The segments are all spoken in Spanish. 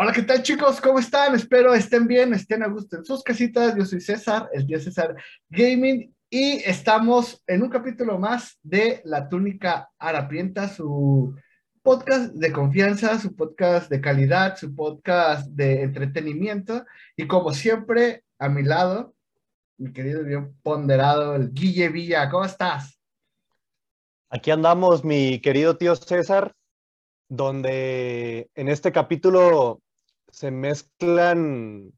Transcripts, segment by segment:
Hola, ¿qué tal chicos? ¿Cómo están? Espero estén bien, estén a gusto en sus casitas. Yo soy César, el dios César Gaming, y estamos en un capítulo más de La Túnica Harapienta, su podcast de confianza, su podcast de calidad, su podcast de entretenimiento. Y como siempre, a mi lado, mi querido bien ponderado, el Guille Villa. ¿Cómo estás? Aquí andamos, mi querido tío César, donde en este capítulo se mezclan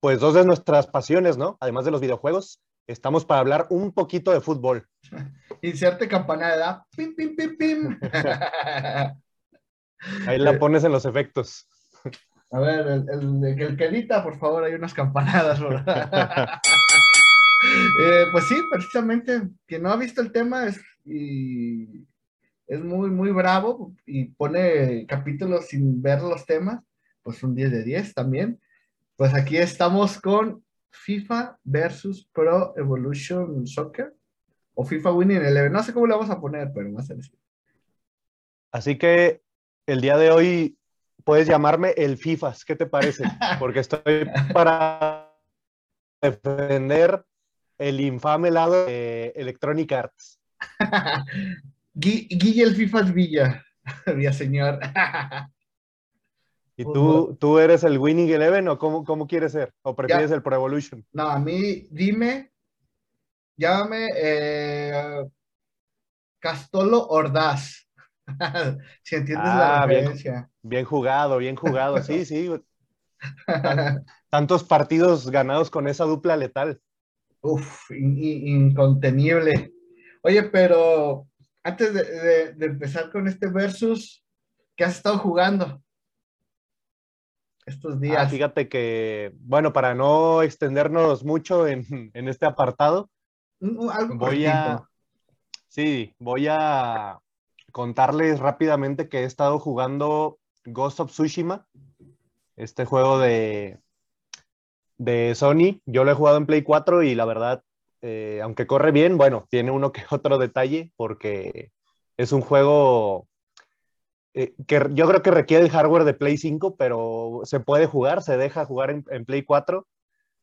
pues dos de nuestras pasiones, ¿no? Además de los videojuegos, estamos para hablar un poquito de fútbol. Inserte campanada. Pim, pim, pim, pim. Ahí la pones en los efectos. A ver, el, el, el que edita, por favor, hay unas campanadas. eh, pues sí, precisamente, quien no ha visto el tema es, y es muy, muy bravo y pone capítulos sin ver los temas, pues un 10 de 10 también. Pues aquí estamos con FIFA versus Pro Evolution Soccer o FIFA Winning Eleven. No sé cómo le vamos a poner, pero más así. Así que el día de hoy puedes llamarme el FIFAs, ¿qué te parece? Porque estoy para defender el infame lado de Electronic Arts. Guille el FIFAs Villa, Villa señor. ¿Y tú, tú eres el Winning Eleven o cómo, cómo quieres ser? ¿O prefieres Ya. el Pro Evolution? No, a mí, dime, llámame eh, Castolo Ordaz. si entiendes la Ah, bien. referencia. Bien jugado, bien jugado, sí, sí. Tantos partidos ganados con esa dupla letal. Uf, in- in- incontenible. Oye, pero antes de, de- de empezar con este versus, ¿qué has estado jugando estos Ah, días? fíjate que, bueno, para no extendernos mucho en, en este apartado, algo voy cortito. a, sí, voy a contarles rápidamente que he estado jugando Ghost of Tsushima, este juego de, de Sony. Yo lo he jugado en Play 4 y la verdad, eh, aunque corre bien, bueno, tiene uno que otro detalle porque es un juego eh, que yo creo que requiere el hardware de Play 5, pero se puede jugar, se deja jugar en, en Play 4.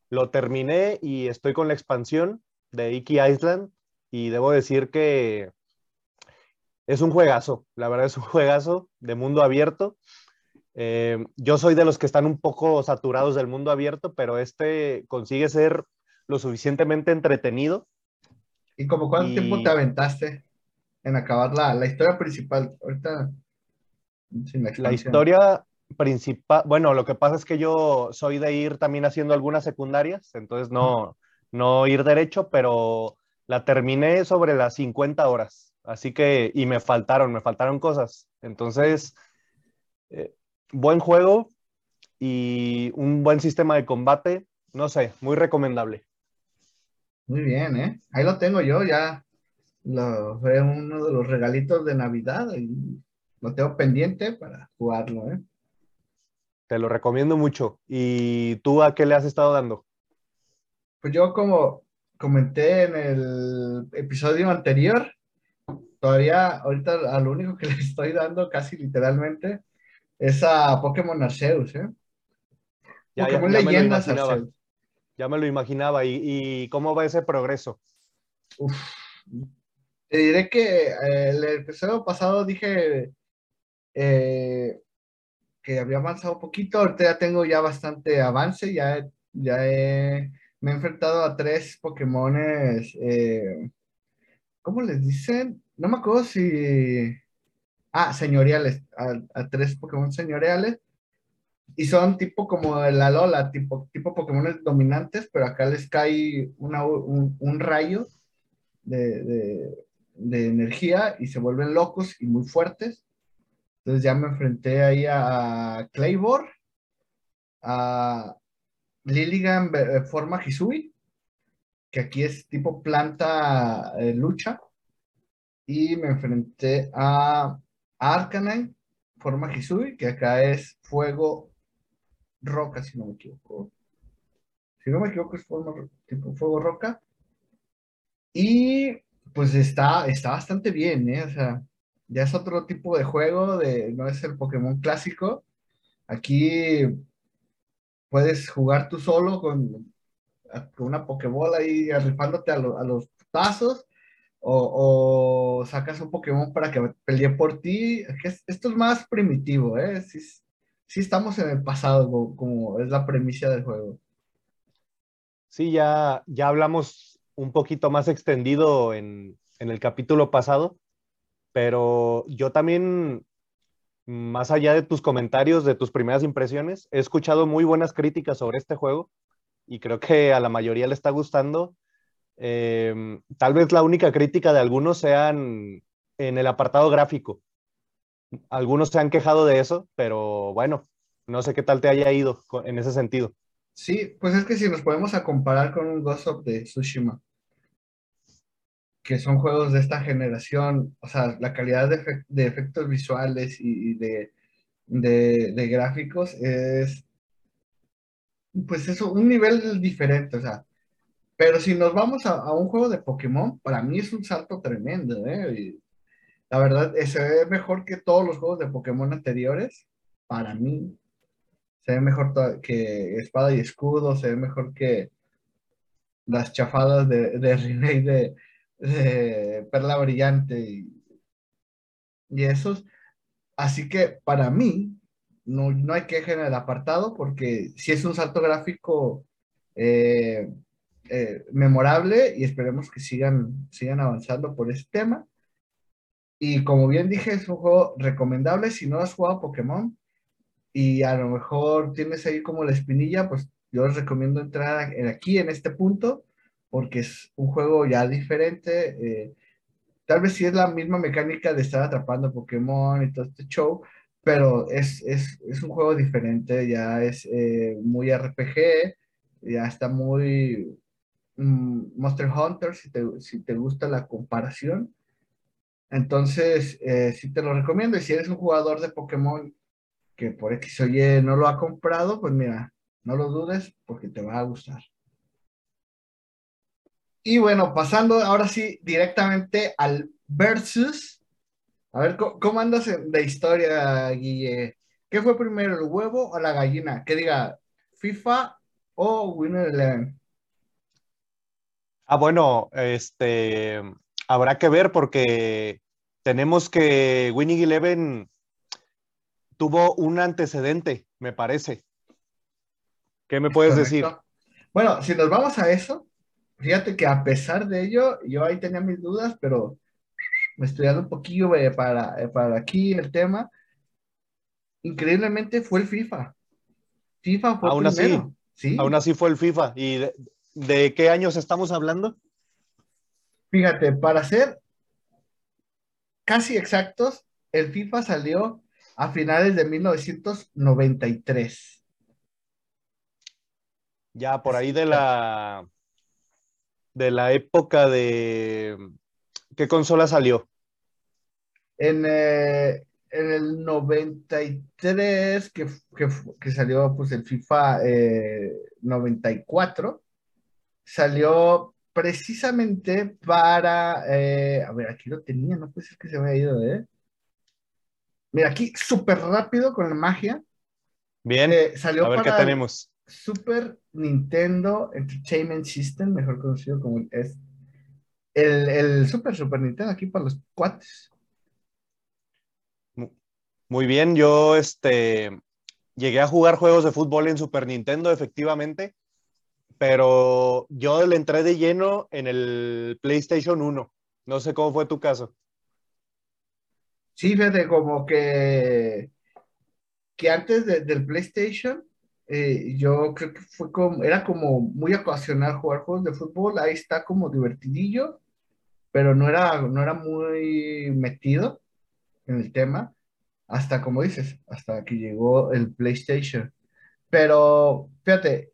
Lo terminé y estoy con la expansión de Iki Island y debo decir que es un juegazo, la verdad es un juegazo de mundo abierto. Eh, yo soy de los que están un poco saturados del mundo abierto, pero este consigue ser lo suficientemente entretenido. ¿Y como cuánto y- tiempo te aventaste en acabar la, la historia principal? Ahorita, sin la La historia principal, bueno, lo que pasa es que yo soy de ir también haciendo algunas secundarias, entonces no, no ir derecho, pero la terminé sobre las 50 horas, así que, y me faltaron, me faltaron cosas. Entonces, eh, buen juego y un buen sistema de combate, no sé, muy recomendable. Muy bien, ¿eh? Ahí lo tengo yo, ya lo, fue uno de los regalitos de Navidad y lo tengo pendiente para jugarlo, ¿eh? Te lo recomiendo mucho. ¿Y tú a qué le has estado dando? Pues yo como comenté en el episodio anterior, todavía ahorita a lo único que le estoy dando casi literalmente es a Pokémon Arceus, ¿eh? Ya, Pokémon ya me Leyendas imaginaba. Arceus. Ya me lo imaginaba. ¿Y, y cómo va ese progreso? Uf. Te diré que eh, el episodio pasado dije eh, que había avanzado un poquito, ahorita ya tengo ya bastante avance, ya, ya me he enfrentado a tres Pokémones, eh, ¿cómo les dicen? No me acuerdo si... Ah, señoriales, a, tres Pokémon señoriales. Y son tipo como el Alola, tipo, tipo Pokémon dominantes, pero acá les cae un, un rayo de, de- de energía y se vuelven locos y muy fuertes. Entonces ya me enfrenté ahí a Claybor, a Lilligan de forma Hisui, que aquí es tipo planta eh, lucha, y me enfrenté a Arcanine, forma Hisui, que acá es fuego roca, si no me equivoco. Si no me equivoco, es tipo fuego roca. Y pues está, está bastante bien, ¿eh? O sea, ya es otro tipo de juego, no es el Pokémon clásico. Aquí puedes jugar tú solo con, una Pokébola ahí arrifándote a, a los tazos o, sacas un Pokémon para que pelee por ti. Esto es más primitivo, ¿eh? Sí, estamos en el pasado, como, es la premisa del juego. Sí, ya, ya hablamos un poquito más extendido en, en el capítulo pasado, pero yo también, más allá de tus comentarios, de tus primeras impresiones, he escuchado muy buenas críticas sobre este juego y creo que a la mayoría le está gustando Em, tal vez la única crítica de algunos sean en el apartado gráfico. Algunos se han quejado de eso, pero bueno, no sé qué tal te haya ido en ese sentido. Sí, pues es que si nos podemos a comparar con un Ghost of Tsushima, que son juegos de esta generación, o sea, la calidad de, efectos visuales y, de, de, gráficos es, pues eso, un nivel diferente, o sea, pero si nos vamos a, un juego de Pokémon, para mí es un salto tremendo, ¿eh? la verdad, eh, se ve mejor que todos los juegos de Pokémon anteriores, para mí. Se ve mejor que Espada y Escudo, se ve mejor que las chafadas de, de remake de, Perla Brillante y, y esos. Así que para mí, no, no hay queja en el apartado, porque si es un salto gráfico eh, eh, memorable y esperemos que sigan, sigan avanzando por ese tema. Y como bien dije, es un juego recomendable si no has jugado Pokémon y a lo mejor tienes ahí como la espinilla, pues yo les recomiendo entrar aquí en este punto porque es un juego ya diferente. Eh, tal vez sí es la misma mecánica de estar atrapando Pokémon y todo este show, pero es, es, es un juego diferente, ya es eh, muy RPG, ya está muy, Mm, Monster Hunter, si te, si te gusta la comparación. Entonces, eh, sí te lo recomiendo. Y si eres un jugador de Pokémon que por X o Y no lo ha comprado, pues mira, no lo dudes porque te va a gustar. Y bueno, pasando ahora sí directamente al versus. A ver, ¿cómo, andas de historia, Guille? ¿Qué fue primero, el huevo o la gallina? Que diga, FIFA o Winner Eleven. Ah, bueno, este, habrá que ver porque tenemos que Winning Eleven tuvo un antecedente, me parece. ¿Qué me puedes decir? Bueno, si nos vamos a eso, fíjate que a pesar de ello, yo ahí tenía mis dudas, pero me estudiando un poquillo eh, para, eh, para aquí el tema. Increíblemente fue el FIFA. FIFA fue aún Así, ¿sí? Aún así fue el FIFA. Y ¿De qué años estamos hablando? Fíjate, para ser casi exactos, el FIFA salió a finales de 1993. Ya por ahí de la de la época de ¿qué consola salió? En, eh, en el 93 que, que, salió pues el FIFA 94 salió precisamente para, eh, a ver, aquí lo tenía, no puede ser que se me haya ido, ¿eh? Mira, aquí súper rápido con la magia. Bien, eh, salió a ver qué tenemos. Super Nintendo Entertainment System, mejor conocido como el, el Super Super Nintendo aquí para los cuates. Muy bien, yo este llegué a jugar juegos de fútbol en Super Nintendo, efectivamente pero yo le entré de lleno en el PlayStation 1. No sé cómo fue tu caso. Sí, fíjate, como que, que antes del PlayStation, eh, yo creo que fue como, era como muy ocasional jugar juegos de fútbol, ahí está como divertidillo, pero no era, no era muy metido en el tema, hasta como dices, hasta que llegó el PlayStation. Pero fíjate,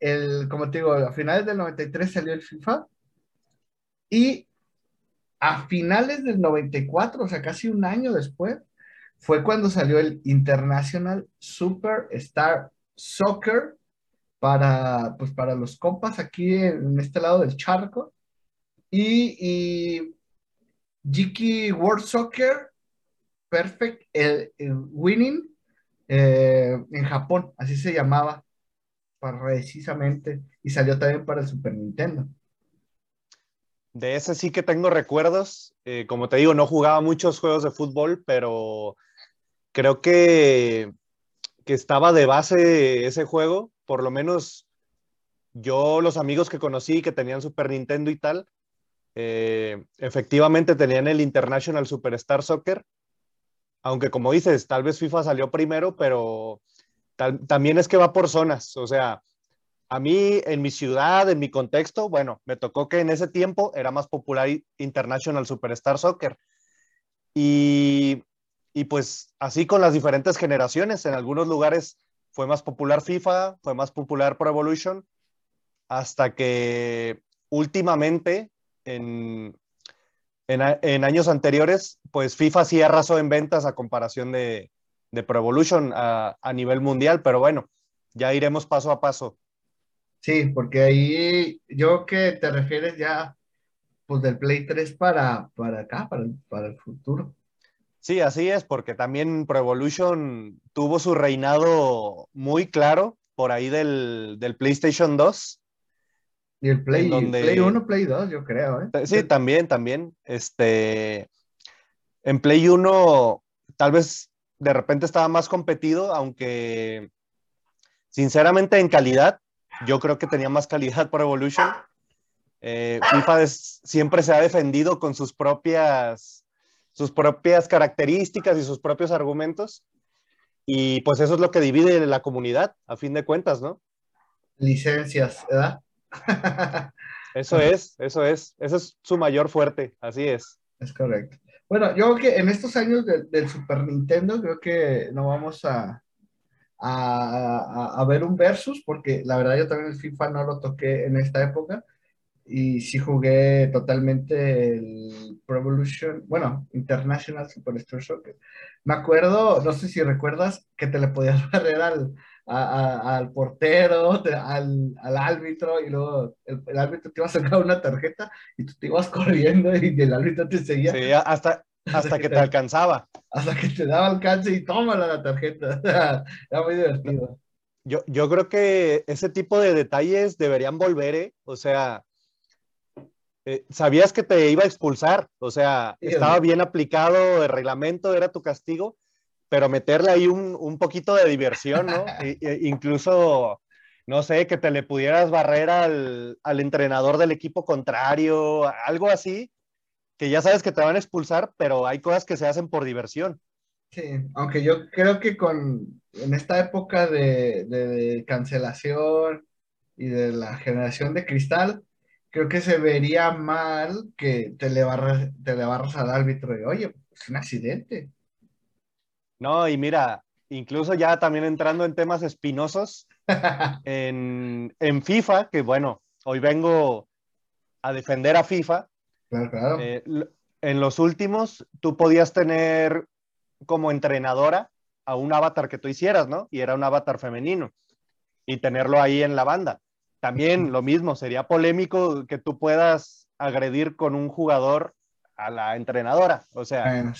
el, como te digo, a finales del 93 salió el FIFA y a finales del 94, o sea, casi un año después, fue cuando salió el International Superstar Soccer para, pues, para los compas aquí en, este lado del charco. Y, Jiki World Soccer Perfect Winning eh, en Japón, así se llamaba precisamente, y salió también para el Super Nintendo. De ese sí que tengo recuerdos. Eh, como te digo, no jugaba muchos juegos de fútbol, pero creo que, que estaba de base ese juego. Por lo menos yo, los amigos que conocí que tenían Super Nintendo y tal, eh, efectivamente tenían el International Superstar Soccer. Aunque como dices, tal vez FIFA salió primero, pero también es que va por zonas. O sea, a mí en mi ciudad, en mi contexto, bueno, me tocó que en ese tiempo era más popular International Superstar Soccer. Y, y pues así con las diferentes generaciones, en algunos lugares fue más popular FIFA, fue más popular Pro Evolution, hasta que últimamente, en, en, años anteriores, pues FIFA sí arrasó en ventas a comparación de, de Pro Evolution a, a nivel mundial, pero bueno, ya iremos paso a paso. Sí, porque ahí yo que te refieres ya pues del Play 3 para, para acá, para para el futuro. Sí, así es, porque también Pro Evolution tuvo su reinado muy claro por ahí del, del PlayStation 2. Y el Play, donde... Play 1, Play 2, yo creo. ¿eh? Sí, también, también. Este, en Play 1 tal vez de repente estaba más competido, aunque sinceramente en calidad yo creo que tenía más calidad por Evolution. Eh, FIFA siempre se ha defendido con sus propias, sus propias características y sus propios argumentos. Y pues eso es lo que divide la comunidad, a fin de cuentas, ¿no? Licencias, ¿verdad? eso es, eso es. Ese es su mayor fuerte, así es. Es correcto. Bueno, yo creo que en estos años del Super Nintendo, creo que no vamos a, a, ver un versus, porque la verdad yo también el FIFA no lo toqué en esta época y sí jugué totalmente el Pro Evolution, bueno, International Superstar Soccer. Me acuerdo, no sé si recuerdas, que te le podías barrer al, al portero, al, al, árbitro, y luego el, árbitro te iba a sacar una tarjeta y tú te ibas corriendo y el árbitro te seguía. Sí, hasta, hasta que te alcanzaba. Hasta que te daba alcance y tómala la tarjeta. Era muy divertido. Yo, yo creo que ese tipo de detalles deberían volver, ¿eh? O sea, eh, sabías que te iba a expulsar, o sea, estaba bien aplicado el reglamento, era tu castigo, pero meterle ahí un, un poquito de diversión, ¿no? incluso, no sé, que te le pudieras barrer al, al entrenador del equipo contrario, algo así, que ya sabes que te van a expulsar, pero hay cosas que se hacen por diversión. Sí, aunque yo creo que con en esta época de, cancelación y de la generación de cristal, creo que se vería mal que te le barras, te le barras al árbitro y, oye, es un accidente. No, y mira, incluso ya también entrando en temas espinosos, en, en FIFA, que bueno, hoy vengo a defender a FIFA, eh, en los últimos, tú podías tener como entrenadora a un avatar que tú hicieras, ¿no? Y era un avatar femenino. Y tenerlo ahí en la banda. También lo mismo, sería polémico que tú puedas agredir con un jugador a la entrenadora. O sea,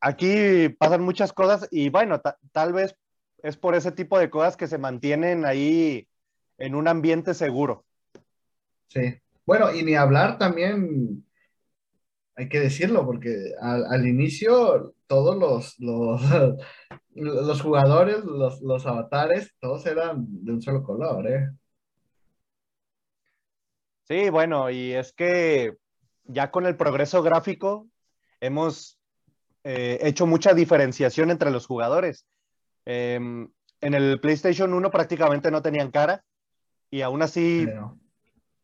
aquí pasan muchas cosas y bueno, tal vez es por ese tipo de cosas que se mantienen ahí en un ambiente seguro. Sí. Bueno, y ni hablar también, hay que decirlo, porque al, inicio todos los, los, jugadores, los, avatares, todos eran de un solo color, ¿eh? Sí, bueno, y es que ya con el progreso gráfico hemos eh, hecho mucha diferenciación entre los jugadores. Em, en el PlayStation 1 prácticamente no tenían cara y aún así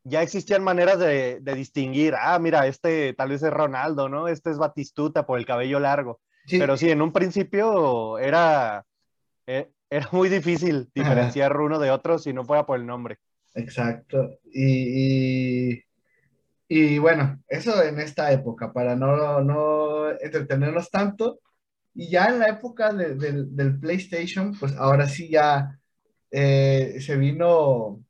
ya existían maneras de, distinguir, ah, mira, este tal vez es Ronaldo, ¿no? Este es Batistuta por el cabello largo. Pero sí, en un principio era, e, era muy difícil diferenciar uno de otro si no fuera por el nombre. Exacto. Y, y, bueno, eso en esta época, para no, no entretenernos tanto. Y ya en la época del PlayStation, pues ahora sí ya eh, se vino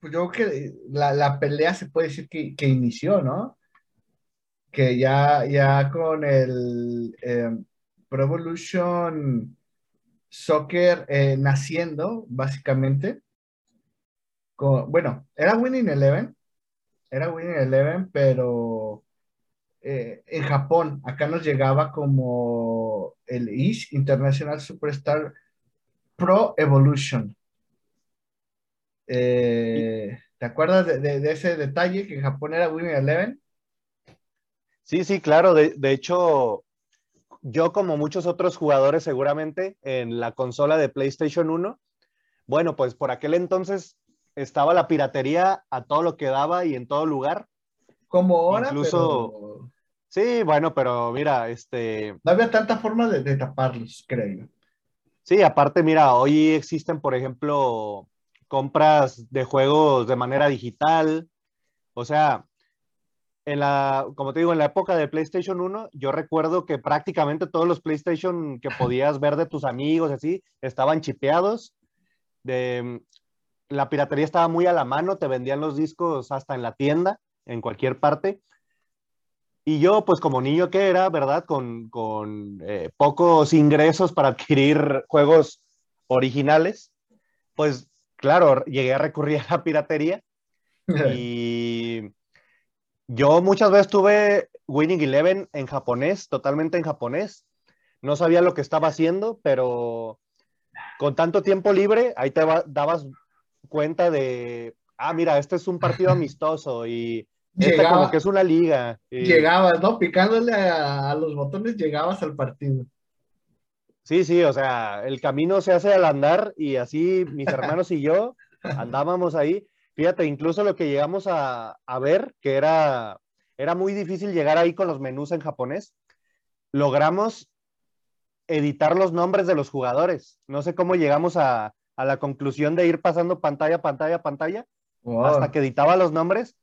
pues yo creo que la, pelea se puede decir que, inició, ¿no? que ya, ya con el eh, Pro Evolution Soccer eh, naciendo, básicamente, bueno, era Winning Eleven, era Winning Eleven, pero eh, en Japón, acá nos llegaba como el ISH, International Superstar Pro Evolution. Eh, ¿Te acuerdas de, ese detalle que en Japón era Winning Eleven? Sí, sí, claro. De, de, hecho, yo como muchos otros jugadores seguramente en la consola de PlayStation 1, bueno, pues por aquel entonces estaba la piratería a todo lo que daba y en todo lugar. Como ahora, Incluso... Sí, bueno, pero mira, este... No había tanta forma de, de taparlos, creo. Sí, aparte, mira, hoy existen, por ejemplo, compras de juegos de manera digital. O sea, en la, como te digo, en la época de PlayStation 1, yo recuerdo que prácticamente todos los PlayStation que podías ver de tus amigos, así, estaban chipeados. De, la piratería estaba muy a la mano, te vendían los discos hasta en la tienda, en cualquier parte. Y yo, pues como niño que era, ¿verdad? Con, con eh, pocos ingresos para adquirir juegos originales, pues claro, llegué a recurrir a la piratería y yo muchas veces tuve Winning Eleven en japonés, totalmente en japonés. No sabía lo que estaba haciendo, pero con tanto tiempo libre, ahí te dabas cuenta de, ah, mira, este es un partido amistoso y este como que es una liga. Llegabas, ¿no? Picándole a, los botones, llegabas al partido. Sí, sí, o sea, el camino se hace al andar y así mis hermanos y yo andábamos ahí. Fíjate, incluso lo que llegamos a, ver, que era, era muy difícil llegar ahí con los menús en japonés, logramos editar los nombres de los jugadores. No sé cómo llegamos a, la conclusión de ir pasando pantalla, pantalla, pantalla, hasta que editaba los nombres.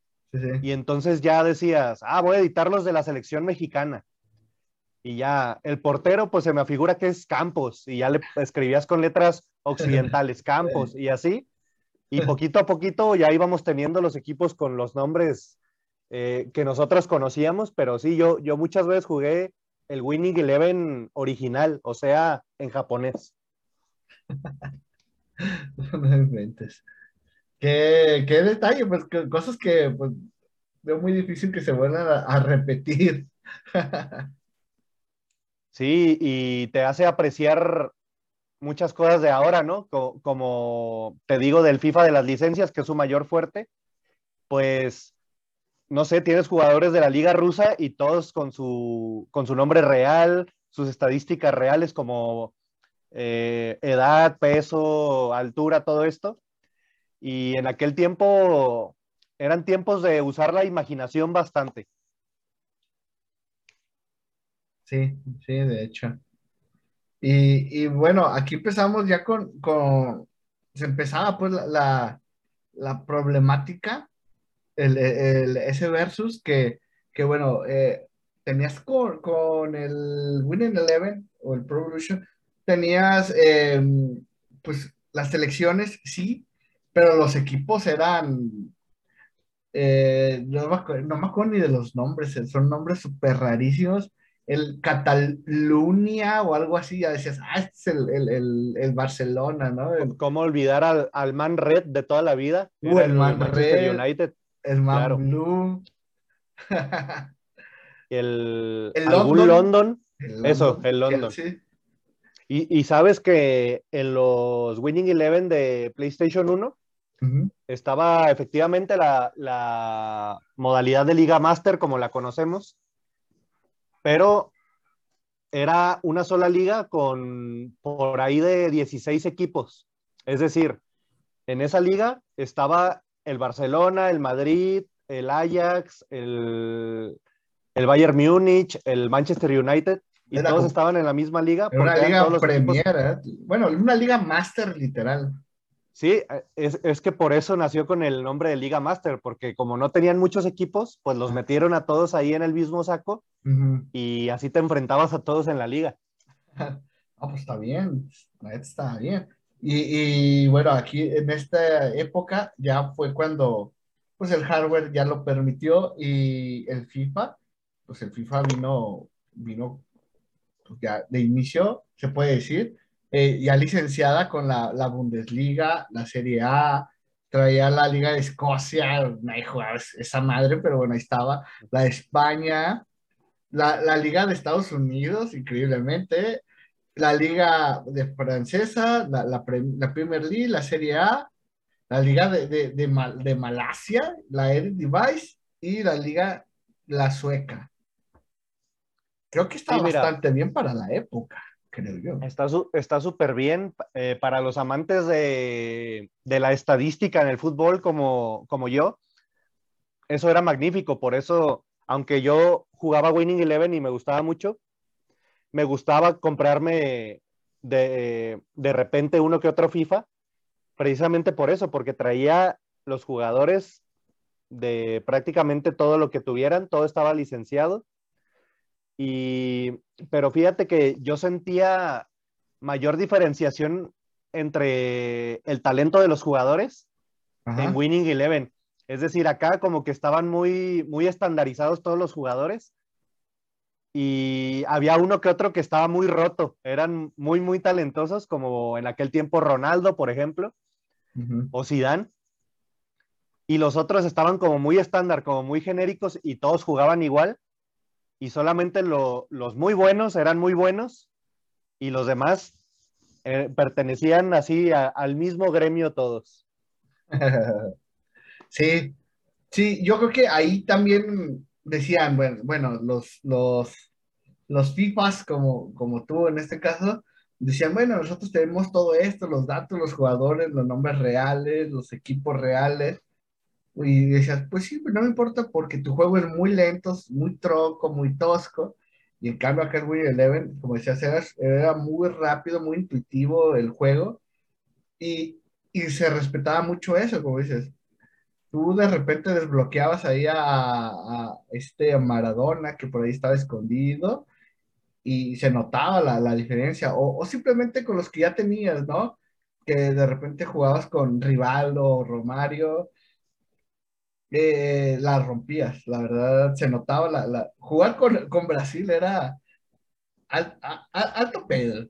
Y entonces ya decías, ah, voy a editar los de la selección mexicana y ya el portero pues se me figura que es Campos y ya le escribías con letras occidentales Campos y así. Y poquito a poquito ya íbamos teniendo los equipos con los nombres eh, que nosotros conocíamos, pero sí, yo, yo muchas veces jugué el Winning Eleven original, o sea, en japonés. no inventes. ¿Qué, qué detalle, pues cosas que pues, veo muy difícil que se vuelvan a repetir. Sí, y te hace apreciar muchas cosas de ahora, ¿no? Como, te digo del FIFA de las licencias, que es su mayor fuerte, pues, no sé, tienes jugadores de la liga rusa y todos con su, con su nombre real, sus estadísticas reales como eh, edad, peso, altura, todo esto. Y en aquel tiempo eran tiempos de usar la imaginación bastante. Sí, sí, de hecho. Y, bueno, aquí empezamos ya con, con se empezaba pues la, la, problemática, el, ese versus que, que bueno, eh, tenías con, con, el Winning Eleven o el Pro Evolution, tenías em, pues las selecciones, sí, pero los equipos eran, eh, no, me acuerdo, no me acuerdo ni de los nombres, son nombres súper rarísimos el Cataluña o algo así, ya decías, ah, este es el, Barcelona, ¿no? ¿Cómo olvidar al, Man Red de toda la vida? Uh, el, Man Red, United. El Man Blue. el, algún London. Eso, el London. Y, sabes que en los Winning Eleven de PlayStation 1 estaba efectivamente la, la modalidad de Liga Master como la conocemos pero era una sola liga con por ahí de 16 equipos. Es decir, en esa liga estaba el Barcelona, el Madrid, el Ajax, el, el Bayern Múnich, el Manchester United, y todos estaban en la misma liga. Una liga Premier, ¿eh? bueno, una liga Master literal. Sí, eh, es, que por eso nació con el nombre de Liga Master, porque como no tenían muchos equipos, pues los metieron a todos ahí en el mismo saco y así te enfrentabas a todos en la liga. Ah, pues está bien, está bien. Y, bueno, aquí en esta época ya fue cuando pues el hardware ya lo permitió y el FIFA pues el FIFA vino, vino ya de inicio, se puede decir, eh, ya licenciada con la, la, Bundesliga, la Serie A, traía la Liga de Escocia, jugaba esa madre, pero bueno, ahí estaba, la de España, la, la Liga de Estados Unidos, increíblemente, la Liga de Francesa, la, la, Premier League, la Serie A, la Liga de, de, de, Malasia, la Device y la Liga la Sueca. Creo que está bastante bien para la época, creo yo. Está súper bien eh, para los amantes de, de, la estadística en el fútbol como, como yo. Eso era magnífico, por eso, aunque yo jugaba Winning Eleven y me gustaba mucho, me gustaba comprarme de, de repente uno que otro FIFA, precisamente por eso, porque traía los jugadores de prácticamente todo lo que tuvieran, todo estaba licenciado. Y, pero fíjate que yo sentía mayor diferenciación entre el talento de los jugadores en Winning Eleven. Es decir, acá como que estaban muy, muy estandarizados todos los jugadores y había uno que otro que estaba muy roto, eran muy, muy talentosos, como en aquel tiempo Ronaldo, por ejemplo, o Zidane, y los otros estaban como muy estándar, como muy genéricos, y todos jugaban igual, y solamente los muy buenos eran muy buenos, y los demás eh, pertenecían así al mismo gremio todos. Sí, sí, yo creo que ahí también decían, bueno, bueno los, los, los FIFAs como, como tú en este caso, decían, bueno, nosotros tenemos todo esto, los datos, los jugadores, los nombres reales, los equipos reales. Y decías, pues sí, no me importa porque tu juego es muy lento, muy troco, muy tosco. Y en cambio acá en Win Eleven, como decías, era, era, muy rápido, muy intuitivo el juego. Y, y se respetaba mucho eso, como dices tú de repente desbloqueabas ahí a, este Maradona que por ahí estaba escondido y se notaba la, diferencia, o, simplemente con los que ya tenías, ¿no? Que de repente jugabas con Rivaldo o Romario, eh, la rompías, la verdad, se notaba, la, jugar con, Brasil era alto pedo.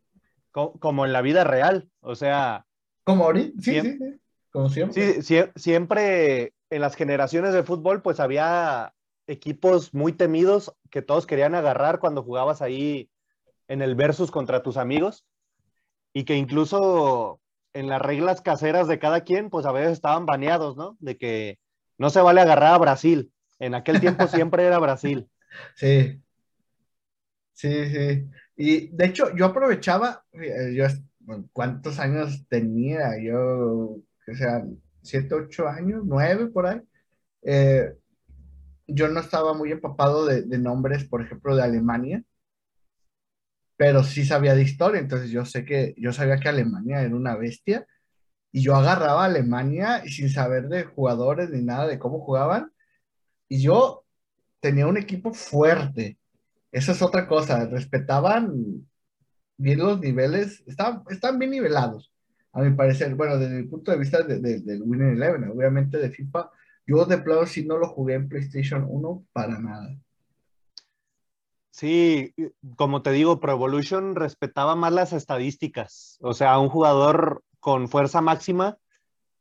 Como, en la vida real, o sea... Como ahorita, sí, sí, sí. Como siempre. Sí, siempre en las generaciones de fútbol, pues había equipos muy temidos que todos querían agarrar cuando jugabas ahí en el versus contra tus amigos y que incluso en las reglas caseras de cada quien, pues a veces estaban baneados, ¿no? De que no se vale agarrar a Brasil. En aquel tiempo siempre era Brasil. Sí. Sí, sí. Y de hecho, yo aprovechaba, eh, yo, ¿cuántos años tenía? Yo que sean 7, 8 años, 9 por ahí, eh, yo no estaba muy empapado de, nombres, por ejemplo, de Alemania, pero sí sabía de historia, entonces yo sé que, yo sabía que Alemania era una bestia, y yo agarraba a Alemania sin saber de jugadores ni nada de cómo jugaban, y yo tenía un equipo fuerte. Esa es otra cosa, respetaban bien los niveles, estaban, estaban bien nivelados a mi parecer, bueno, desde mi punto de vista del de, Winning Eleven, obviamente de FIFA, yo de plano sí no lo jugué en PlayStation 1 para nada. Sí, como te digo, Pro Evolution respetaba más las estadísticas. O sea, un jugador con fuerza máxima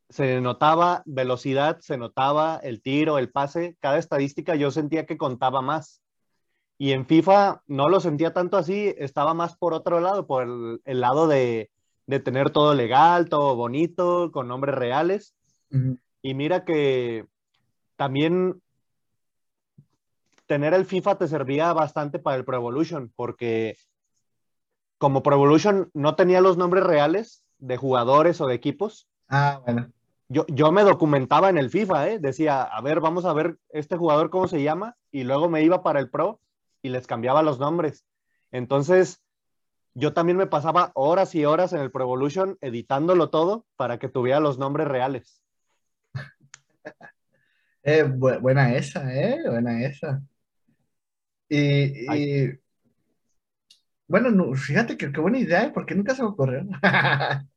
se notaba velocidad, se notaba el tiro, el pase, cada estadística yo sentía que contaba más. Y en FIFA no lo sentía tanto así, estaba más por otro lado, por el lado de, de tener todo legal, todo bonito, con nombres reales. Y mira que también tener el FIFA te servía bastante para el Pro Evolution, porque como Pro Evolution no tenía los nombres reales de jugadores o de equipos. Ah, bueno. Yo, yo me documentaba en el FIFA, ¿eh? decía, a ver, vamos a ver este jugador cómo se llama, y luego me iba para el Pro y les cambiaba los nombres. Entonces, yo también me pasaba horas y horas en el Pro Evolution editándolo todo para que tuviera los nombres reales. Eh, buena esa, ¿eh? Buena esa. Y, bueno, fíjate que qué buena idea, ¿eh? porque nunca se me ocurrió.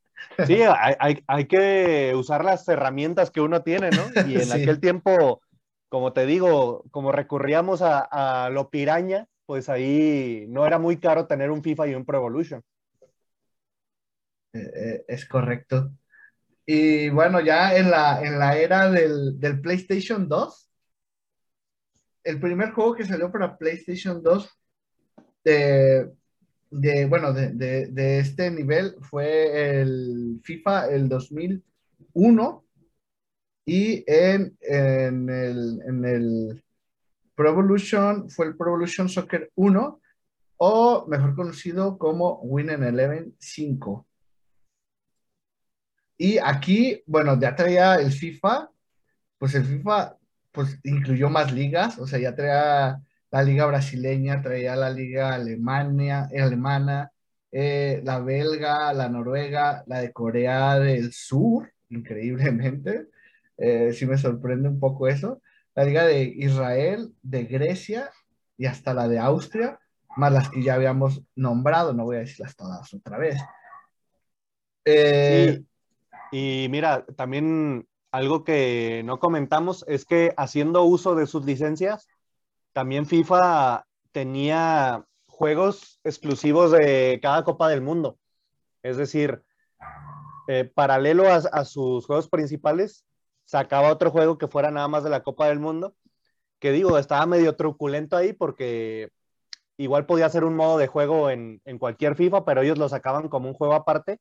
sí, hay, hay, que usar las herramientas que uno tiene, ¿no? Y en aquel tiempo, como te digo, como recurríamos a, a, lo piraña, pues ahí no era muy caro tener un FIFA y un Pro Evolution. Eh, eh, es correcto. Y bueno, ya en la, en la era del, del, PlayStation 2, el primer juego que salió para PlayStation 2 de, de bueno, de, de, este nivel fue el FIFA el 2001 y en, en, el, en el Pro Evolution fue el Pro Evolution Soccer 1 o mejor conocido como Win Eleven 5. Y aquí, bueno, ya traía el FIFA, pues el FIFA pues incluyó más ligas, o sea, ya traía la liga brasileña, traía la liga alemania, alemana, eh, la belga, la noruega, la de Corea del Sur, increíblemente, eh, sí me sorprende un poco eso, la liga de Israel, de Grecia y hasta la de Austria, más las que ya habíamos nombrado, no voy a decirlas todas otra vez. Eh, sí. Y mira, también algo que no comentamos es que haciendo uso de sus licencias, también FIFA tenía juegos exclusivos de cada Copa del Mundo. Es decir, eh, paralelo a, a, sus juegos principales, sacaba otro juego que fuera nada más de la Copa del Mundo, que digo, estaba medio truculento ahí porque igual podía ser un modo de juego en, en cualquier FIFA, pero ellos lo sacaban como un juego aparte.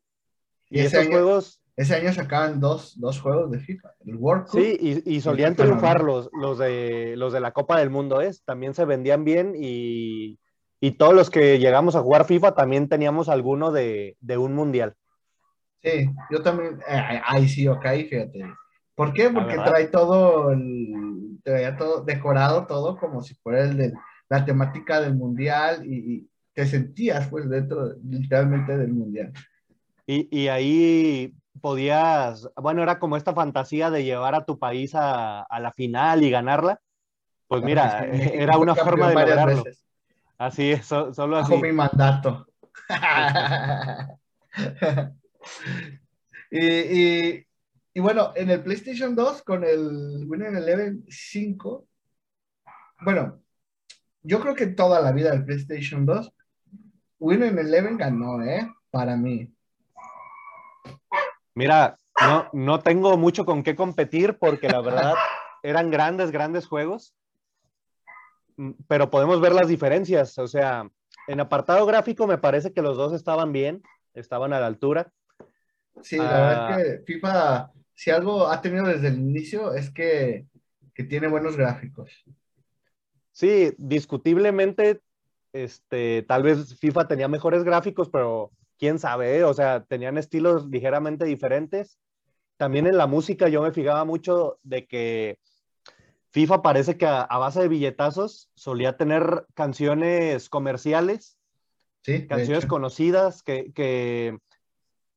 Y, y esos juegos ese año sacaban dos, dos juegos de FIFA, el World Cup. Sí, y, y solían triunfar los, los, de, los de la Copa del Mundo, es. También se vendían bien y, y, todos los que llegamos a jugar FIFA también teníamos alguno de, de un mundial. Sí, yo también, eh, ahí sí, ok, fíjate. ¿Por qué? Porque trae todo, el, traía todo decorado, todo como si fuera el de la temática del mundial y, y te sentías pues dentro literalmente del mundial. Y, y, ahí podías, bueno, era como esta fantasía de llevar a tu país a, a la final y ganarla. Pues mira, era una forma de lograrlo. Veces. Así es, solo así. Bajo mi mandato. y, y, y, bueno, en el PlayStation 2 con el Winning Eleven 5, bueno, yo creo que toda la vida del PlayStation 2, Winning Eleven ganó, ¿eh? Para mí. Mira, no, no tengo mucho con qué competir porque la verdad eran grandes, grandes juegos, mm, pero podemos ver las diferencias. O sea, en apartado gráfico me parece que los dos estaban bien, estaban a la altura. Sí, la verdad es que FIFA, si algo ha tenido desde el inicio, es que, que tiene buenos gráficos. Sí, discutiblemente, este, tal vez FIFA tenía mejores gráficos, pero quién sabe, ¿eh? o sea, tenían estilos ligeramente diferentes. También en la música yo me fijaba mucho de que FIFA parece que a, a base de billetazos solía tener canciones comerciales, sí, canciones conocidas, que, que,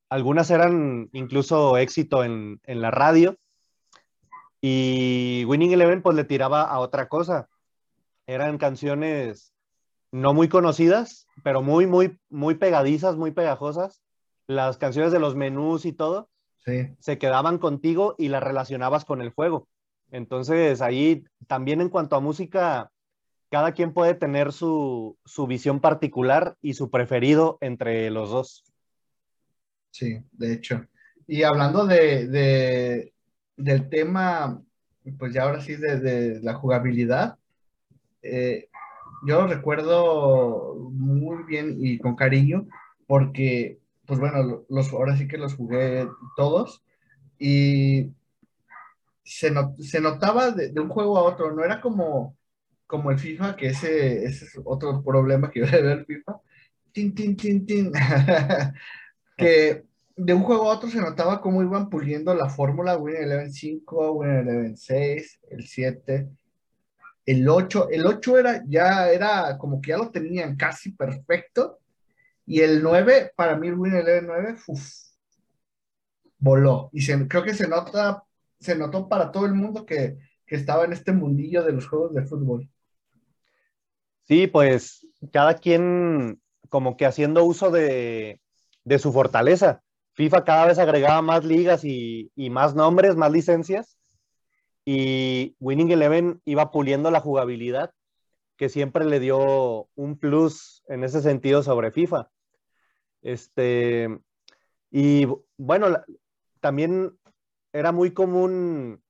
algunas eran incluso éxito en, en la radio. Y Winning Eleven pues le tiraba a otra cosa. Eran canciones no muy conocidas, pero muy, muy, muy pegadizas, muy pegajosas. Las canciones de los menús y todo sí. se quedaban contigo y las relacionabas con el juego. Entonces, ahí también en cuanto a música, cada quien puede tener su, su visión particular y su preferido entre los dos. Sí, de hecho. Y hablando de, de del tema, pues ya ahora sí, de, de la jugabilidad, eh, yo lo recuerdo muy bien y con cariño porque, pues bueno, los, ahora sí que los jugué todos y se, not, se notaba de, de, un juego a otro, no era como, como el FIFA, que ese, ese es otro problema que yo le veo al FIFA, tin, tin, tin, tin, que de un juego a otro se notaba cómo iban puliendo la fórmula Win Eleven 5, Win Eleven 6, el 7, el 8, el 8 era ya era como que ya lo tenían casi perfecto. Y el 9, para mí el Win Eleven 9, uf, voló. Y se, creo que se nota, se notó para todo el mundo que, que estaba en este mundillo de los juegos de fútbol. Sí, pues cada quien como que haciendo uso de, de su fortaleza. FIFA cada vez agregaba más ligas y, y, más nombres, más licencias. Y Winning Eleven iba puliendo la jugabilidad que siempre le dio un plus en ese sentido sobre FIFA. Este, y bueno, también era muy común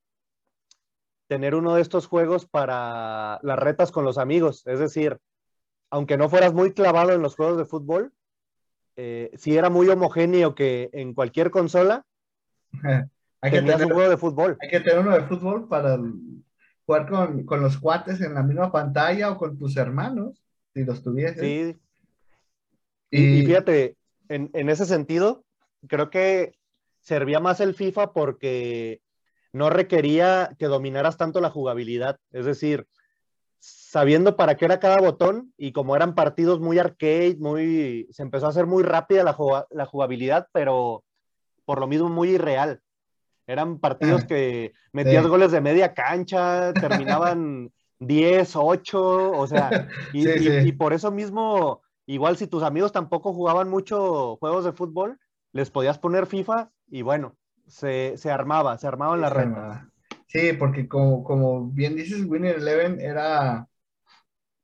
tener uno de estos juegos para las retas con los amigos. Es decir, aunque no fueras muy clavado en los juegos de fútbol, eh, si era muy homogéneo que en cualquier consola hay que tener un juego de fútbol. Hay que tener uno de fútbol para jugar con, con, los cuates en la misma pantalla o con tus hermanos, si los tuvieses. Sí. Y, y fíjate, en, en, ese sentido, creo que servía más el FIFA porque no requería que dominaras tanto la jugabilidad. Es decir, sabiendo para qué era cada botón y como eran partidos muy arcade, muy, se empezó a hacer muy rápida la, la jugabilidad, pero por lo mismo muy irreal. Eran partidos que metías goles de media cancha, terminaban 10, 8, o sea, y, y, por eso mismo, igual si tus amigos tampoco jugaban mucho juegos de fútbol, les podías poner FIFA y bueno, se, se armaba, se armaba en la red. Sí, porque como, como bien dices, Winner Eleven era,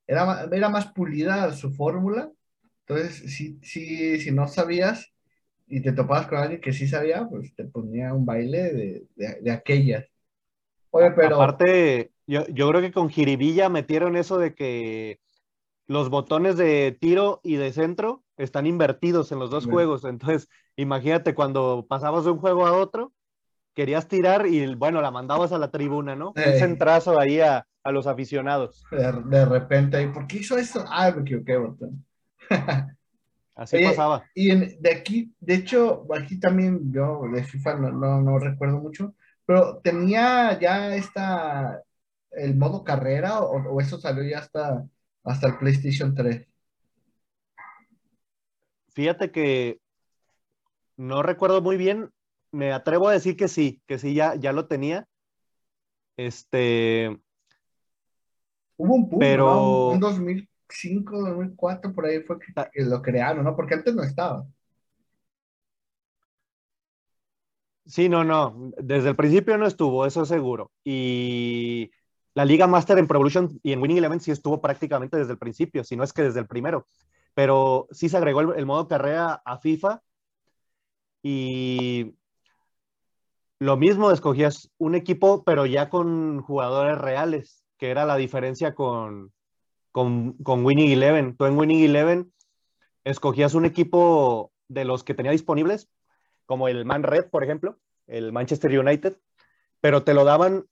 era, era más pulida su fórmula. Entonces, si, si, si no sabías y te topabas con alguien que sí sabía, pues te ponía un baile de, de, de aquellas. Oye, pero... Aparte, yo, yo creo que con Jiribilla metieron eso de que los botones de tiro y de centro están invertidos en los dos juegos. Entonces, imagínate cuando pasabas de un juego a otro, querías tirar y bueno, la mandabas a la tribuna, ¿no? Un centrazo ahí a, a los aficionados. De, de, repente, ¿y por qué hizo eso? Ah, me equivoqué, botón. Así pasaba. Y en, de aquí, de hecho, aquí también yo de FIFA no, no, no, recuerdo mucho, pero tenía ya esta, el modo carrera o, o eso salió ya hasta, hasta el PlayStation 3. Fíjate que no recuerdo muy bien, me atrevo a decir que sí, que sí, ya, ya lo tenía. Este. Hubo un punto, pero... Un 2005, 2004, por ahí fue que, ah. que, lo crearon, ¿no? Porque antes no estaba. Sí, no, no. Desde el principio no estuvo, eso seguro. Y la Liga Master en Pro Evolution y en Winning Eleven sí estuvo prácticamente desde el principio, si no es que desde el primero. Pero sí se agregó el, el modo carrera a FIFA y lo mismo, escogías un equipo, pero ya con jugadores reales, que era la diferencia con, con, con Winning Eleven. Tú en Winning Eleven escogías un equipo de los que tenía disponibles, como el Man Red, por ejemplo, el Manchester United, pero te lo daban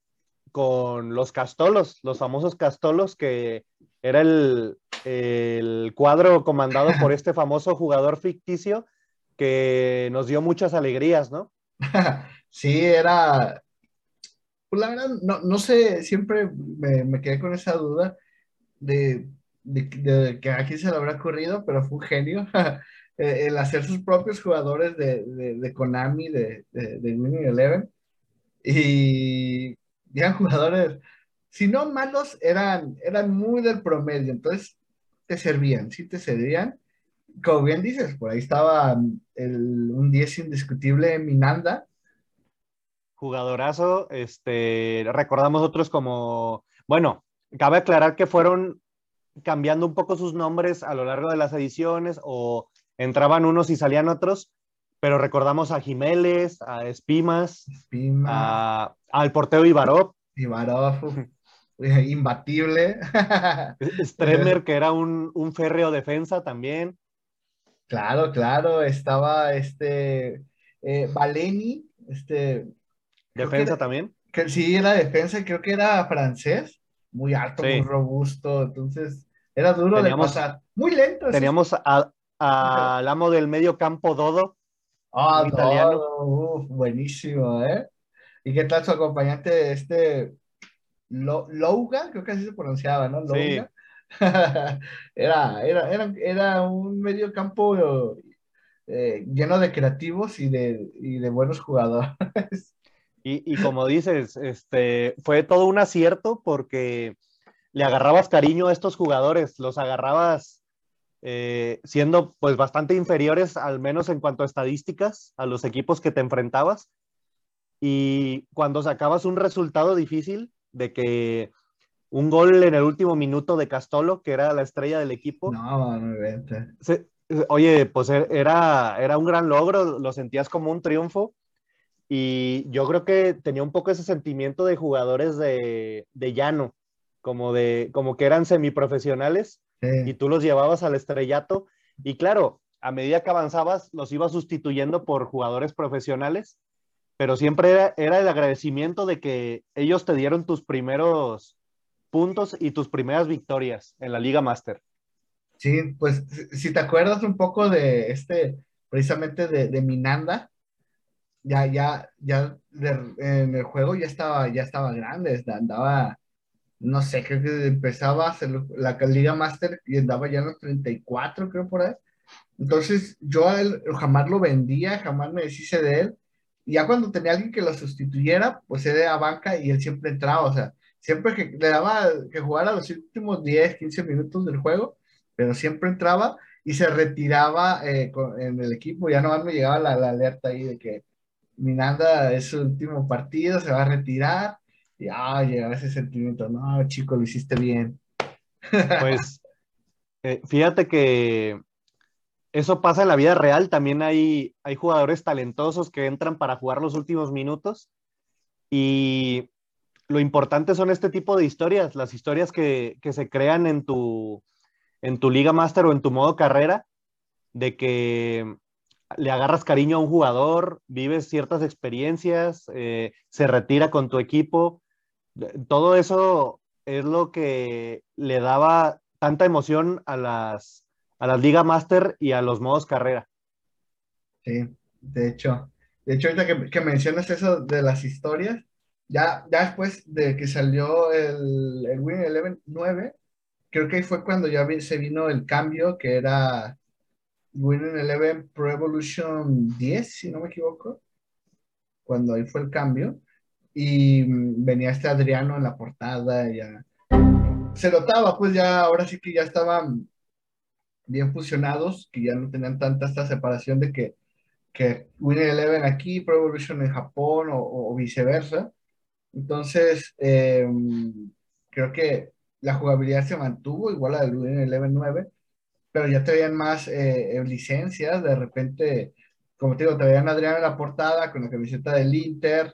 con los castolos, los famosos castolos, que era el, el cuadro comandado por este famoso jugador ficticio que nos dio muchas alegrías, ¿no? sí, era, pues la verdad, no, no sé, siempre me, me, quedé con esa duda de, de, de, que aquí se le habrá ocurrido, pero fue un genio. El hacer sus propios jugadores de, de Konami, de, Winning Eleven, y eran jugadores, si no malos, eran, eran muy del promedio, entonces te servían, sí te servían, como bien dices, por ahí estaba el, un 10 indiscutible Minanda. Jugadorazo, este, recordamos otros como, bueno, cabe aclarar que fueron cambiando un poco sus nombres a lo largo de las ediciones o entraban unos y salían otros, pero recordamos a Jiménez, a Espimas, a, al portero Ibarov. Ibarov, imbatible. Stremer, que era un, un férreo defensa también. Claro, claro, estaba este eh, Valeni, este. ¿Defensa también? Que sí, era defensa, creo que era francés, muy alto, muy robusto, entonces era duro de pasar, muy lento. Teníamos al amo del medio campo Dodo. Ah, italiano. buenísimo, ¿eh? ¿Y qué tal su acompañante, este Louga? Creo que así se pronunciaba, ¿no? Louga. Sí. era, era, era, era, un medio campo eh, lleno de creativos y de, y de buenos jugadores. Y, y, como dices, este, fue todo un acierto porque le agarrabas cariño a estos jugadores, los agarrabas eh, siendo pues bastante inferiores, al menos en cuanto a estadísticas, a los equipos que te enfrentabas. y cuando sacabas un resultado difícil de que un gol en el último minuto de Castolo, que era la estrella del equipo. No, no vete. oye, pues e, era, era un gran logro, lo sentías como un triunfo. Y yo creo que tenía un poco ese sentimiento de jugadores de, de llano, como, de, como que eran semiprofesionales y tú los llevabas al estrellato. Y claro, a medida que avanzabas, los ibas sustituyendo por jugadores profesionales, pero siempre era, era el agradecimiento de que ellos te dieron tus primeros puntos y tus primeras victorias en la Liga Master. Sí, pues si te acuerdas un poco de este, precisamente de, Minanda, ya, ya, ya en el juego ya estaba, ya estaba grande, andaba, no sé, creo que empezaba a hacer la Liga Master y andaba ya en los 34, creo por ahí. Entonces yo a él jamás lo vendía, jamás me deshice de él. Y ya cuando tenía alguien que lo sustituyera, pues era a banca y él siempre entraba, o sea, siempre que le daba que jugara los últimos 10, 15 minutos del juego, pero siempre entraba y se retiraba eh, en el equipo. Ya no me llegaba la, alerta ahí de que Minanda es su último partido, se va a retirar. Y ah, ese sentimiento, no, chico, lo hiciste bien. Pues eh, fíjate que eso pasa en la vida real. También hay, hay jugadores talentosos que entran para jugar los últimos minutos. Y lo importante son este tipo de historias, las historias que, se crean en tu, en tu Liga Master o en tu modo carrera, de que le agarras cariño a un jugador, vives ciertas experiencias, eh, se retira con tu equipo. Todo eso es lo que le daba tanta emoción a las, a las Liga Master y a los modos carrera. Sí, de hecho. De hecho, ahorita que, que mencionas eso de las historias, ya, después de que salió el, el Winning Eleven 9, creo que fue cuando ya se vino el cambio, que era Winning Eleven Pro Evolution 10, si no me equivoco, cuando ahí fue el cambio, y mm, venía este Adriano en la portada, ya se notaba, pues ya, ahora sí que ya estaban bien fusionados, que ya no tenían tanta esta separación de que, que Winning Eleven aquí, Pro Evolution en Japón o viceversa. Entonces, eh, creo que la jugabilidad se mantuvo igual a la del Winning Eleven 9, pero ya traían más eh, licencias, de repente, como te digo, traían a Adrián en la portada con la camiseta del Inter,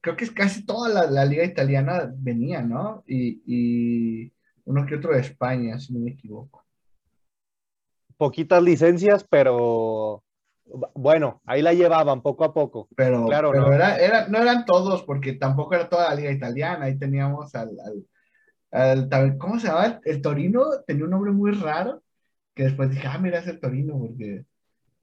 creo que es casi toda la, liga italiana venía, ¿no? Y, y, uno que otro de España, si no me equivoco. Poquitas licencias, pero bueno, ahí la llevaban poco a poco. Pero, claro, no. Era, no eran todos, porque tampoco era toda la liga italiana. Ahí teníamos al, al, ¿cómo se llama? El, Torino tenía un nombre muy raro, que después dije, ah, mira, es el Torino, porque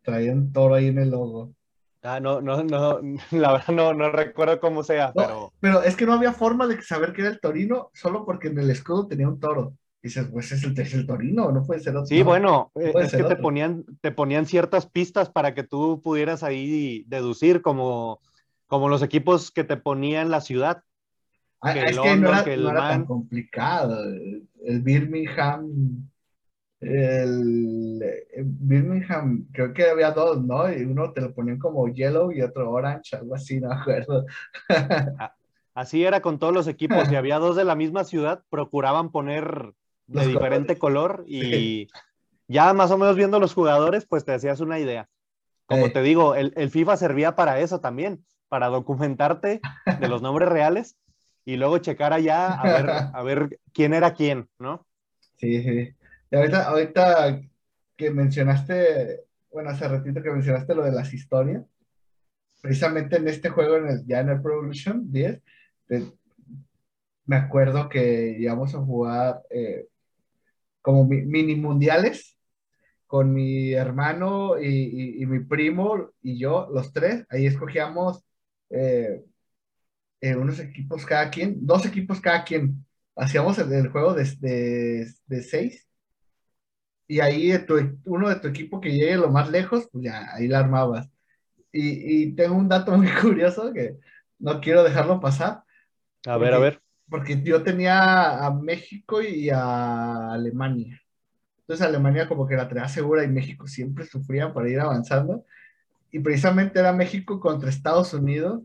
traía un toro ahí en el logo. Ah, no, no, no, la verdad no, no recuerdo cómo sea, pero... Pero es que no había forma de saber que era el Torino, solo porque en el escudo tenía un toro dices, pues es el, Torino, no puede ser otro. Sí, bueno, eh, es que te ponían, te ponían ciertas pistas para que tú pudieras ahí deducir, como, como los equipos que te ponían la ciudad. Ah, es que no era, tan complicado. El, Birmingham, el, Birmingham, creo que había dos, ¿no? Y uno te lo ponían como yellow y otro orange, algo así, no acuerdo. Así era con todos los equipos, y había dos de la misma ciudad, procuraban poner de diferente color y ya más o menos viendo los jugadores, pues te hacías una idea. Como te digo, el, el, FIFA servía para eso también, para documentarte de los nombres reales y luego checar allá a ver, a ver quién era quién, ¿no? Sí, sí. Y ahorita, que mencionaste, bueno, hace ratito que mencionaste lo de las historias, precisamente en este juego, en el, ya en el Pro Evolution 10, me acuerdo que íbamos a jugar eh, como mini mundiales con mi hermano y, mi primo y yo, los tres. Ahí escogíamos eh, eh, unos equipos cada quien, dos equipos cada quien. Hacíamos el, juego de, de, seis. Y ahí uno de tu equipo que llegue lo más lejos, pues ya, ahí la armabas. Y, y tengo un dato muy curioso que no quiero dejarlo pasar. A ver, a ver porque yo tenía a México y a Alemania. Entonces Alemania como que la tenía segura y México siempre sufría para ir avanzando. Y precisamente era México contra Estados Unidos.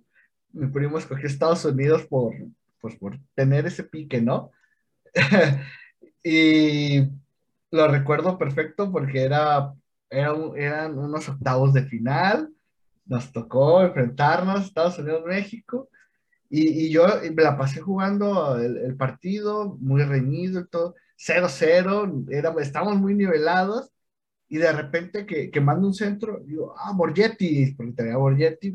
mi primo escogió Estados Unidos por, pues, por tener ese pique, ¿no? y lo recuerdo perfecto porque era, era eran unos octavos de final, nos tocó enfrentarnos Estados Unidos-México y, y, yo me la pasé jugando el, el partido, muy reñido y todo, 0-0, estábamos muy nivelados y de repente que, que manda un centro, digo, ah, Borgetti, porque tenía Borgetti,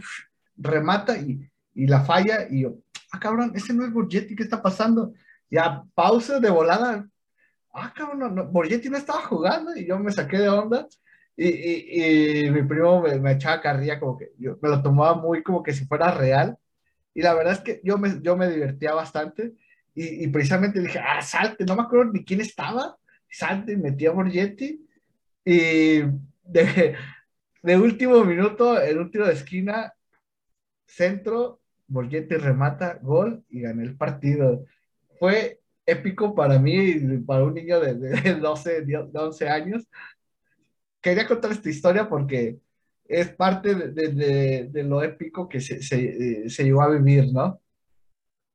remata y, y, la falla, y yo, ah, cabrón, ese no es Borgetti, ¿qué está pasando? Ya, pausa de volada, ah, cabrón, no, Borgetti no estaba jugando, y yo me saqué de onda, y, y, y mi primo me, me, echaba carrilla como que, yo me lo tomaba muy como que si fuera real, y la verdad es que yo me, yo me divertía bastante, y, y precisamente dije, ah, salte, no me acuerdo ni quién estaba, salte, metí a Borgetti, y de, de último minuto, el último de esquina, centro, Borgetti remata, gol y gané el partido. Fue épico para mí, para un niño de, de 12, de 11 años. Quería contar esta historia porque es parte de, de, de lo épico que se, se, se, llevó a vivir, ¿no?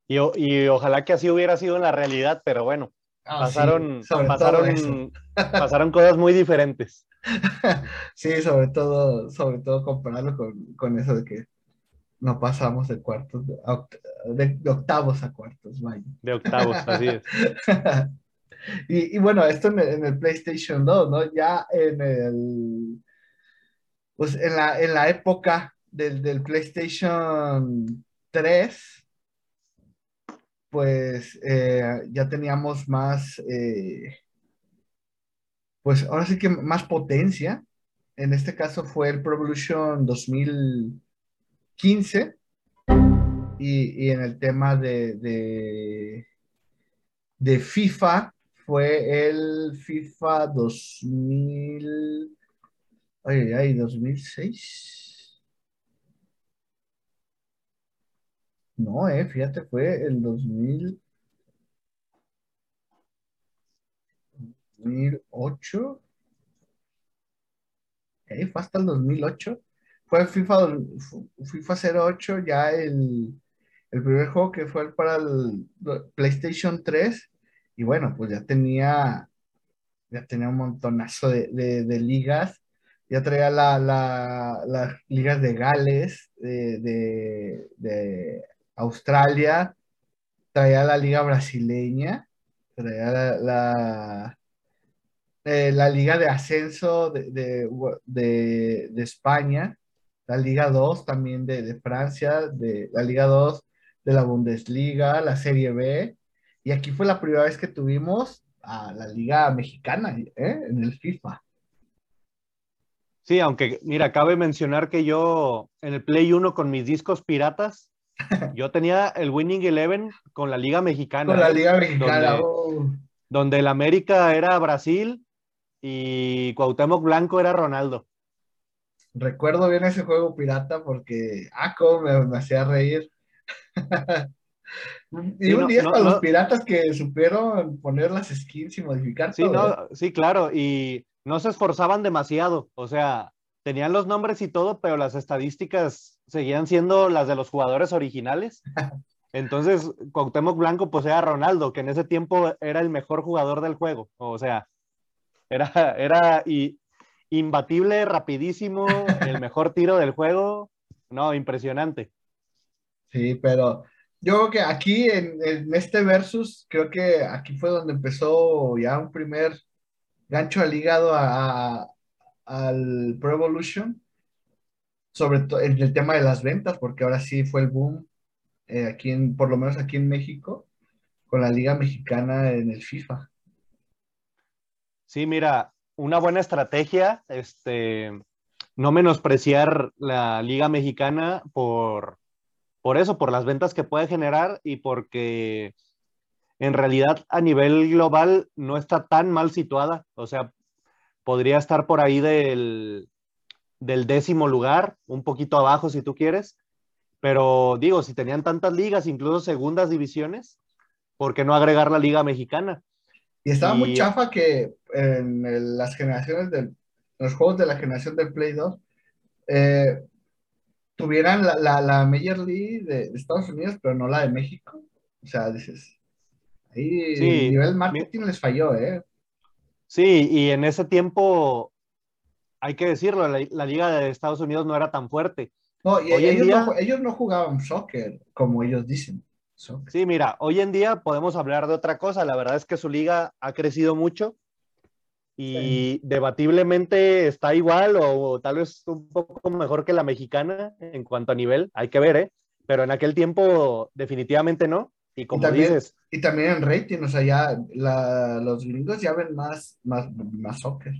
Y, y ojalá que así hubiera sido en la realidad, pero bueno, Ah, pasaron, sí, pasaron, pasaron cosas muy diferentes. sí, sobre todo, sobre todo compararlo con, con eso de que no pasamos de cuartos, de, de, octavos a cuartos, vaya. De octavos, así es. y, y, bueno, esto en el, en el, PlayStation 2, ¿no? Ya en el, pues en la, en la época del, del PlayStation 3, pues eh, ya teníamos más, eh, pues ahora sí que más potencia. En este caso fue el Pro Evolution 2015 y, y en el tema de, de, de, FIFA fue el FIFA 2000, ay, ay, 2006. No, eh, fíjate, fue el 2000, 2008. Eh, fue hasta el 2008. Fue FIFA, FIFA 08, ya el, el primer juego que fue para el PlayStation 3. Y bueno, pues ya tenía, ya tenía un montonazo de, de, ligas. Ya traía la, la, las ligas de Gales, de, de Australia, traía la liga brasileña, traía la, la, eh, la liga de ascenso de, de, España, la liga 2 también de, Francia, de la liga 2 de la Bundesliga, la Serie B, y aquí fue la primera vez que tuvimos a la liga mexicana ¿eh? en el FIFA. Sí, aunque mira, cabe mencionar que yo en el Play 1 con mis discos piratas, yo tenía el Winning Eleven con la Liga Mexicana. Con la Liga Mexicana. Donde, oh. donde el América era Brasil y Cuauhtémoc Blanco era Ronaldo. Recuerdo bien ese juego pirata porque, ah, cómo me, me hacía reír. y sí, un no, día no, para no, los piratas que supieron poner las skins y modificar sí, todo. sí, claro, y no se esforzaban demasiado, o sea, tenían los nombres y todo, pero las estadísticas seguían siendo las de los jugadores originales. Entonces, Cuauhtémoc Blanco pues era Ronaldo, que en ese tiempo era el mejor jugador del juego. O sea, era, era y, imbatible, rapidísimo, el mejor tiro del juego. No, impresionante. Sí, pero yo creo que aquí en, en este versus, creo que aquí fue donde empezó ya un primer gancho al hígado a, al Pro Evolution, sobre todo en el tema de las ventas, porque ahora sí fue el boom eh, aquí en, por lo menos aquí en México, con la Liga Mexicana en el FIFA. Sí, mira, una buena estrategia, este, no menospreciar la Liga Mexicana por, por eso, por las ventas que puede generar y porque en realidad a nivel global no está tan mal situada. O sea, podría estar por ahí del, del décimo lugar, un poquito abajo si tú quieres. Pero digo, si tenían tantas ligas, incluso segundas divisiones, ¿por qué no agregar la liga mexicana? Y estaba muy chafa que en el, las generaciones de los juegos de la generación del Play 2, eh, tuvieran la, la, la Major League de, Estados Unidos, pero no la de México. O sea, dices, ahí Sí, el nivel marketing les falló, ¿eh? Sí, y en ese tiempo, hay que decirlo, la, la liga de Estados Unidos no era tan fuerte. No, y ellos, día- no, ellos no jugaban soccer, como ellos dicen. Sí, mira, hoy en día podemos hablar de otra cosa. La verdad es que su liga ha crecido mucho y debatiblemente está igual o, tal vez un poco mejor que la mexicana en cuanto a nivel. Hay que ver, ¿eh? Pero en aquel tiempo definitivamente no. Y como también- dices, Y también en rating, o sea, ya la- los gringos ya ven más, más, más soccer.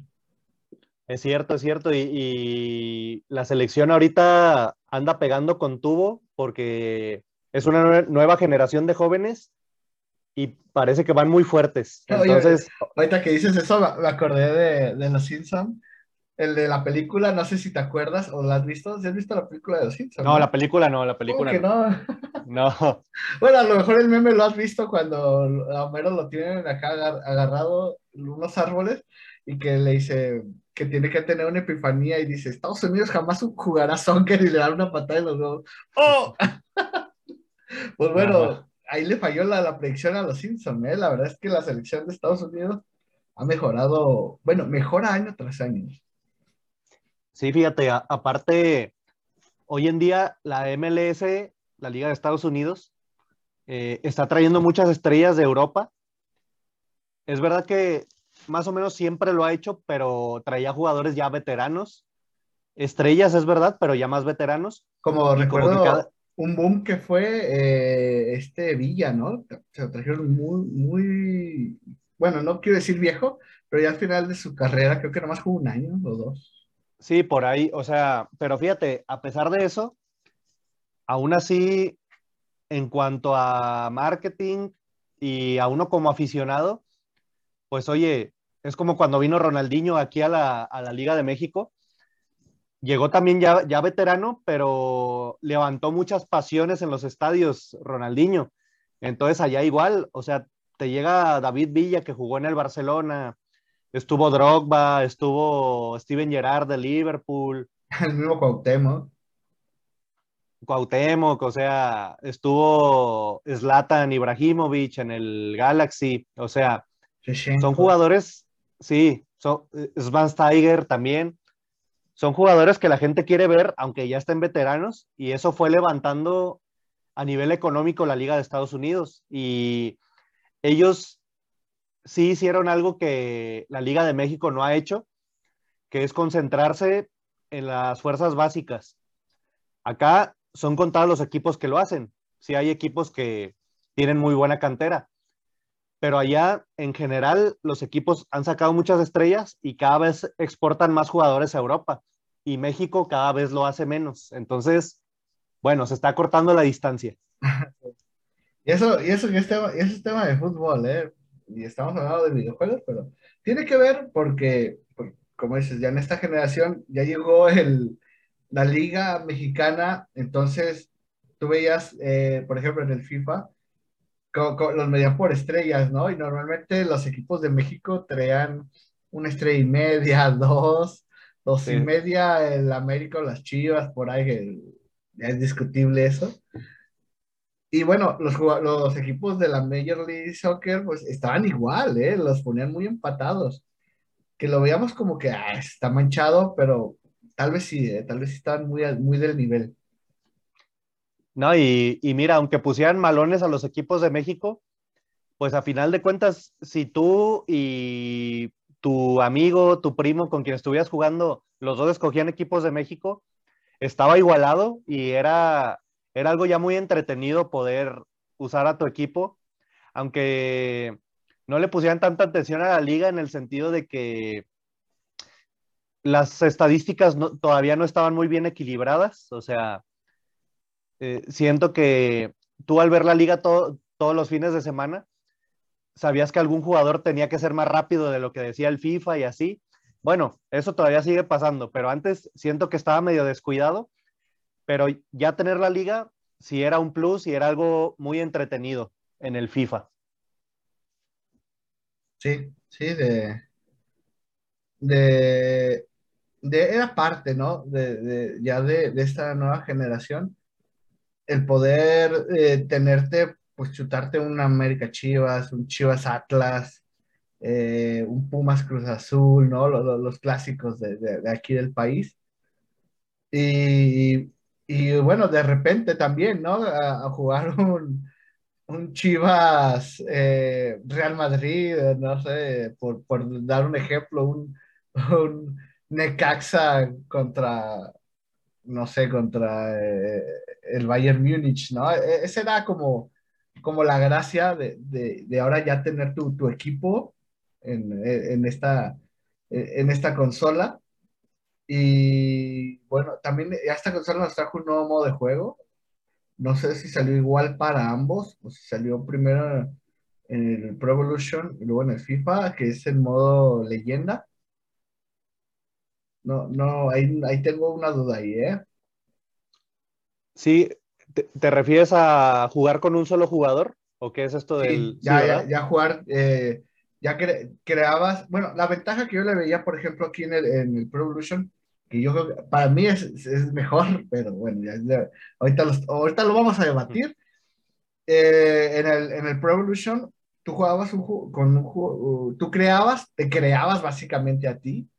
es cierto, es cierto. Y, y la selección ahorita anda pegando con tubo porque es una nue- nueva generación de jóvenes y parece que van muy fuertes. Oye, Entonces, Ahorita que dices eso, me acordé de, de Los Simpsons, el de la película, no sé si te acuerdas o la has visto. ¿Sí has visto la película de Los Simpsons? no, la película no, la ¿Cómo película que no. no? No. Bueno, a lo mejor el meme lo has visto cuando a Homero lo tienen acá agar- agarrado en unos árboles y que le dice que tiene que tener una epifanía y dice, Estados Unidos jamás jugará soccer y le da una patada en los huevos. ¡Oh! Pues bueno, Ajá. ahí le falló la, la predicción a los Simpsons, ¿eh? La verdad es que la selección de Estados Unidos ha mejorado, bueno, mejora año tras año. Sí, fíjate, a- aparte, hoy en día la MLS, la Liga de Estados Unidos, eh, está trayendo muchas estrellas de Europa. Es verdad que más o menos siempre lo ha hecho, pero traía jugadores ya veteranos. Estrellas, es verdad, pero ya más veteranos. Como Y recuerdo, cada- un boom que fue eh, este Villa, ¿no? Se lo trajeron muy, muy, bueno, no quiero decir viejo, pero ya al final de su carrera, creo que nomás jugó un año o dos. Sí, por ahí, o sea, pero fíjate, a pesar de eso, aún así, en cuanto a marketing y a uno como aficionado, pues oye, es como cuando vino Ronaldinho aquí a la, a la Liga de México. Llegó también ya, ya veterano, pero levantó muchas pasiones en los estadios, Ronaldinho. Entonces allá igual, o sea, te llega David Villa que jugó en el Barcelona, estuvo Drogba, estuvo Steven Gerrard de Liverpool, El mismo Cuauhtémoc. Cuauhtémoc, o sea, estuvo Zlatan Ibrahimovic en el Galaxy, o sea, son jugadores, sí, son, Tiger también, son jugadores que la gente quiere ver, aunque ya estén veteranos, y eso fue levantando a nivel económico la Liga de Estados Unidos. Y ellos sí hicieron algo que la Liga de México no ha hecho, que es concentrarse en las fuerzas básicas. Acá son contados los equipos que lo hacen. Sí hay equipos que tienen muy buena cantera, pero allá en general los equipos han sacado muchas estrellas y cada vez exportan más jugadores a Europa y México cada vez lo hace menos. Entonces, bueno, se está cortando la distancia. Y eso, y eso, y es tema, y eso es tema de fútbol, ¿eh? Y estamos hablando de videojuegos, pero tiene que ver porque, por- como dices, ya en esta generación ya llegó el, la liga mexicana, entonces tú veías, eh, por ejemplo, en el FIFA, los medían por estrellas, ¿no? Y normalmente los equipos de México traían una estrella y media, dos, dos Sí. y media, el América o las Chivas, por ahí, ya es discutible eso. Y bueno, los, los equipos de la Major League Soccer pues estaban igual, ¿eh? Los ponían muy empatados. Que lo veíamos como que ah, está manchado, pero tal vez sí, ¿eh? Tal vez sí estaban muy del nivel. No, y, y mira, aunque pusieran malones a los equipos de México, pues a final de cuentas, si tú y tu amigo, tu primo con quien estuvieras jugando, los dos escogían equipos de México, estaba igualado y era, era algo ya muy entretenido poder usar a tu equipo, aunque no le pusieran tanta atención a la liga en el sentido de que las estadísticas todavía no estaban muy bien equilibradas, o sea, eh, siento que tú al ver la liga todo- todos los fines de semana, sabías que algún jugador tenía que ser más rápido de lo que decía el FIFA y así. Bueno, eso todavía sigue pasando, pero antes siento que estaba medio descuidado, pero ya tener la liga sí era un plus y era algo muy entretenido en el FIFA. Sí, sí, de, de, de, era parte, ¿no? De, de- ya de, de esta nueva generación, el poder eh, tenerte, pues chutarte un América Chivas, un Chivas Atlas, eh, un Pumas Cruz Azul, ¿no? Lo- lo- Los, clásicos de, de- de aquí del país. Y, y bueno, de repente también, ¿no? A, a jugar un, un Chivas eh, Real Madrid, eh, no sé, por, por dar un ejemplo, un, un Necaxa contra, no sé, contra eh, el Bayern Múnich, ¿no? E- Esa era como, como la gracia de, de, ahora ya tener tu, tu equipo en, en esta, en esta consola. Y bueno, también esta consola nos trajo un nuevo modo de juego. No sé si salió igual para ambos, o si salió primero en el Pro Evolution y luego en el FIFA, que es el modo leyenda. No, no, ahí, ahí tengo una duda ahí, ¿eh? Sí, ¿te, te refieres a jugar con un solo jugador? ¿O qué es esto del... sí, ya, ya, ya jugar, eh, ya cre- creabas, bueno, la ventaja que yo le veía, por ejemplo, aquí en el, en el Pro Evolution, que yo creo que para mí es, es mejor, pero bueno, ya, ya- ahorita, los- ahorita lo vamos a debatir. Eh, en el, en el Pro Evolution, tú jugabas un con un tú creabas, te creabas básicamente a ti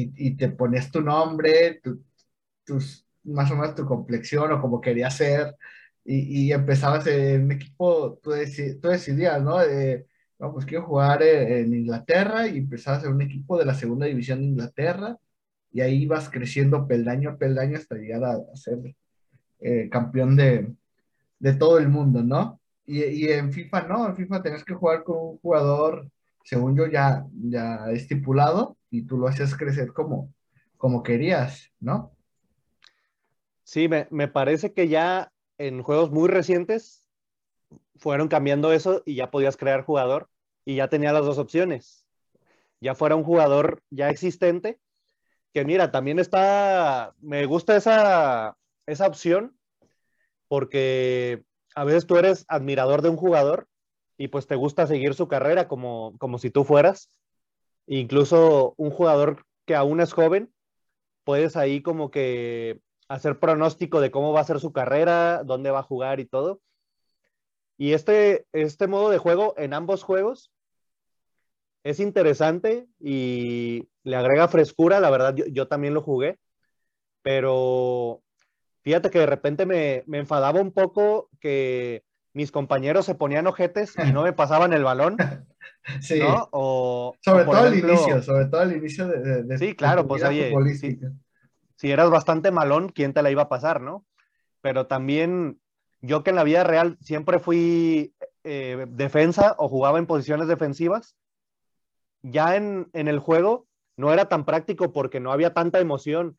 y, y te ponías tu nombre, tu- tus, más o menos tu complexión o como querías ser y, y empezabas en un equipo, tú, deci- tú decidías, ¿no? Eh, no, pues quiero jugar en Inglaterra y empezabas en un equipo de la segunda división de Inglaterra y ahí ibas creciendo peldaño a peldaño hasta llegar a, a ser eh, campeón de, de todo el mundo, ¿no? Y, y en FIFA no, en FIFA tenías que jugar con un jugador, según yo, ya, ya estipulado y tú lo hacías crecer como, como querías, ¿no? Sí, me, me parece que ya en juegos muy recientes fueron cambiando eso y ya podías crear jugador y ya tenía las dos opciones. Ya fuera un jugador ya existente, que mira, también está, me gusta esa, esa opción porque a veces tú eres admirador de un jugador y pues te gusta seguir su carrera como, como si tú fueras. Incluso un jugador que aún es joven, puedes ahí como que hacer pronóstico de cómo va a ser su carrera, dónde va a jugar y todo. Y este, este modo de juego en ambos juegos es interesante y le agrega frescura. La verdad, yo, también lo jugué, pero fíjate que de repente me, me, enfadaba un poco que mis compañeros se ponían ojetes y no me pasaban el balón. Sí. ¿no? O, sobre o todo al ejemplo, inicio, sobre todo al inicio de, Sí, claro, pues oye, sí, si eras bastante malón, ¿quién te la iba a pasar, no? Pero también yo que en la vida real siempre fui eh, defensa o jugaba en posiciones defensivas, ya en, en, el juego no era tan práctico porque no había tanta emoción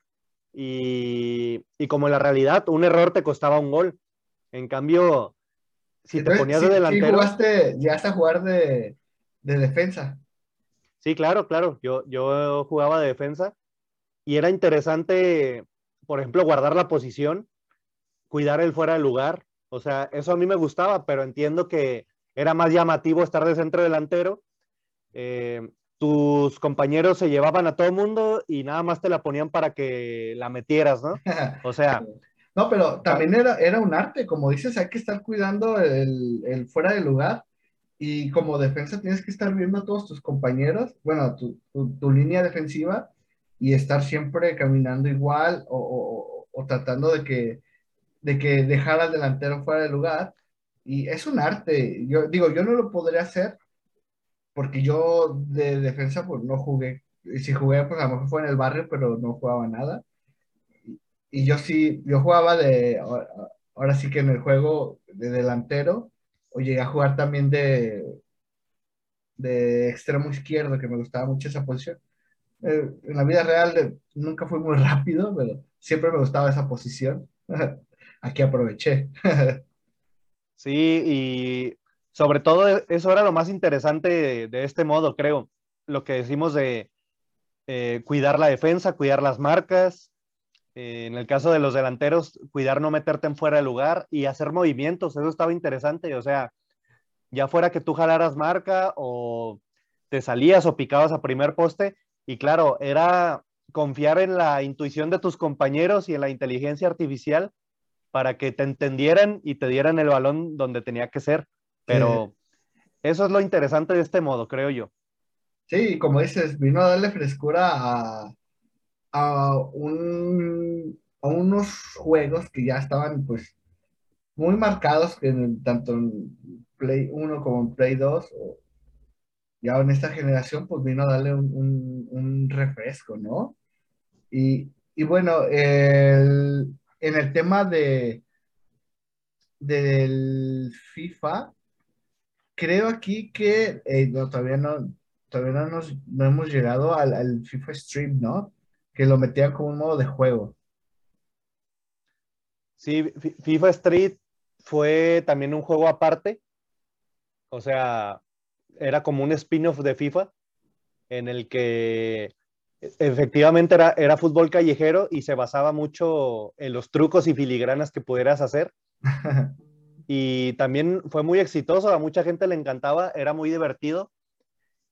y, y, como en la realidad un error te costaba un gol. En cambio, si Entonces, te ponías de delantero... Sí jugaste, llegaste a jugar de, de defensa. Sí, claro, claro. Yo, yo jugaba de defensa y era interesante, por ejemplo, guardar la posición, cuidar el fuera de lugar. O sea, eso a mí me gustaba, pero entiendo que era más llamativo estar de centro delantero. Eh, tus compañeros se llevaban a todo mundo y nada más te la ponían para que la metieras, ¿no? O sea. No, pero también era, era un arte, como dices, hay que estar cuidando el, el fuera de lugar y como defensa tienes que estar viendo a todos tus compañeros, bueno, tu, tu, tu línea defensiva y estar siempre caminando igual o, o, o, tratando de que, de que dejar al delantero fuera de lugar. Y es un arte. Yo digo, yo no lo podría hacer porque yo de defensa pues no jugué. Y si jugué, pues a lo mejor fue en el barrio, pero no jugaba nada. Y, y yo sí, yo jugaba de, ahora sí que en el juego de delantero, o llegué a jugar también de, de extremo izquierdo, que me gustaba mucho esa posición. Eh, en la vida real eh, nunca fui muy rápido, pero siempre me gustaba esa posición. Aquí aproveché. sí, y sobre todo eso era lo más interesante de, de este modo, creo. Lo que decimos de eh, cuidar la defensa, cuidar las marcas. Eh, en el caso de los delanteros, cuidar no meterte en fuera de lugar y hacer movimientos. Eso estaba interesante. O sea, ya fuera que tú jalaras marca o te salías o picabas a primer poste. Y claro, era confiar en la intuición de tus compañeros y en la inteligencia artificial para que te entendieran y te dieran el balón donde tenía que ser. Pero eso es lo interesante de este modo, creo yo. Sí, como dices, vino a darle frescura a, a, un, a unos juegos que ya estaban pues muy marcados, tanto en Play 1 como en Play 2, ya en esta generación, pues vino a darle un, un, refresco, ¿no? Y, y bueno, el, en el tema de del FIFA, creo aquí que eh, todavía no, todavía no, nos, no hemos llegado al, al, FIFA Stream, ¿no? Que lo metían como un modo de juego. Sí, FIFA Street fue también un juego aparte. O sea, era como un spin-off de FIFA en el que efectivamente era, era fútbol callejero y se basaba mucho en los trucos y filigranas que pudieras hacer. y también fue muy exitoso, a mucha gente le encantaba, era muy divertido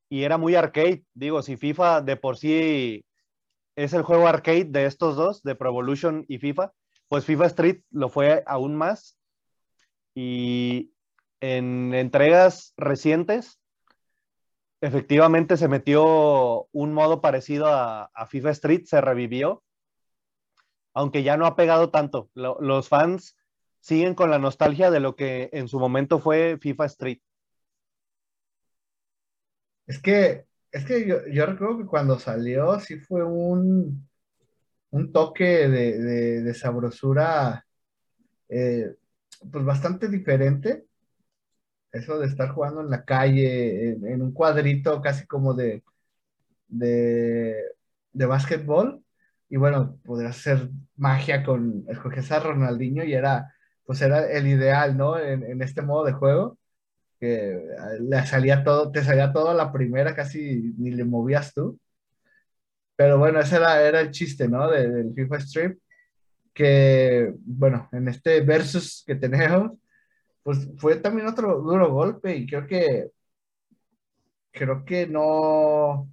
y era muy arcade. Digo, si FIFA de por sí es el juego arcade de estos dos, de Pro Evolution y FIFA, pues FIFA Street lo fue aún más. Y en entregas recientes, efectivamente se metió un modo parecido a, FIFA Street, se revivió, aunque ya no ha pegado tanto. los fans siguen con la nostalgia de lo que en su momento fue FIFA Street. Es que, es que yo, yo recuerdo que cuando salió sí fue un, un toque de, sabrosura eh, pues bastante diferente eso de estar jugando en la calle, en, un cuadrito casi como de, de, de básquetbol. Y bueno, podrías hacer magia con, escogías a Ronaldinho y era, pues era el ideal, ¿no? En, este modo de juego, que le salía todo, te salía todo a la primera, casi ni le movías tú. Pero bueno, ese era, era el chiste, ¿no? del FIFA Strip, que, bueno, en este versus que tenemos, pues fue también otro duro golpe y creo que creo que no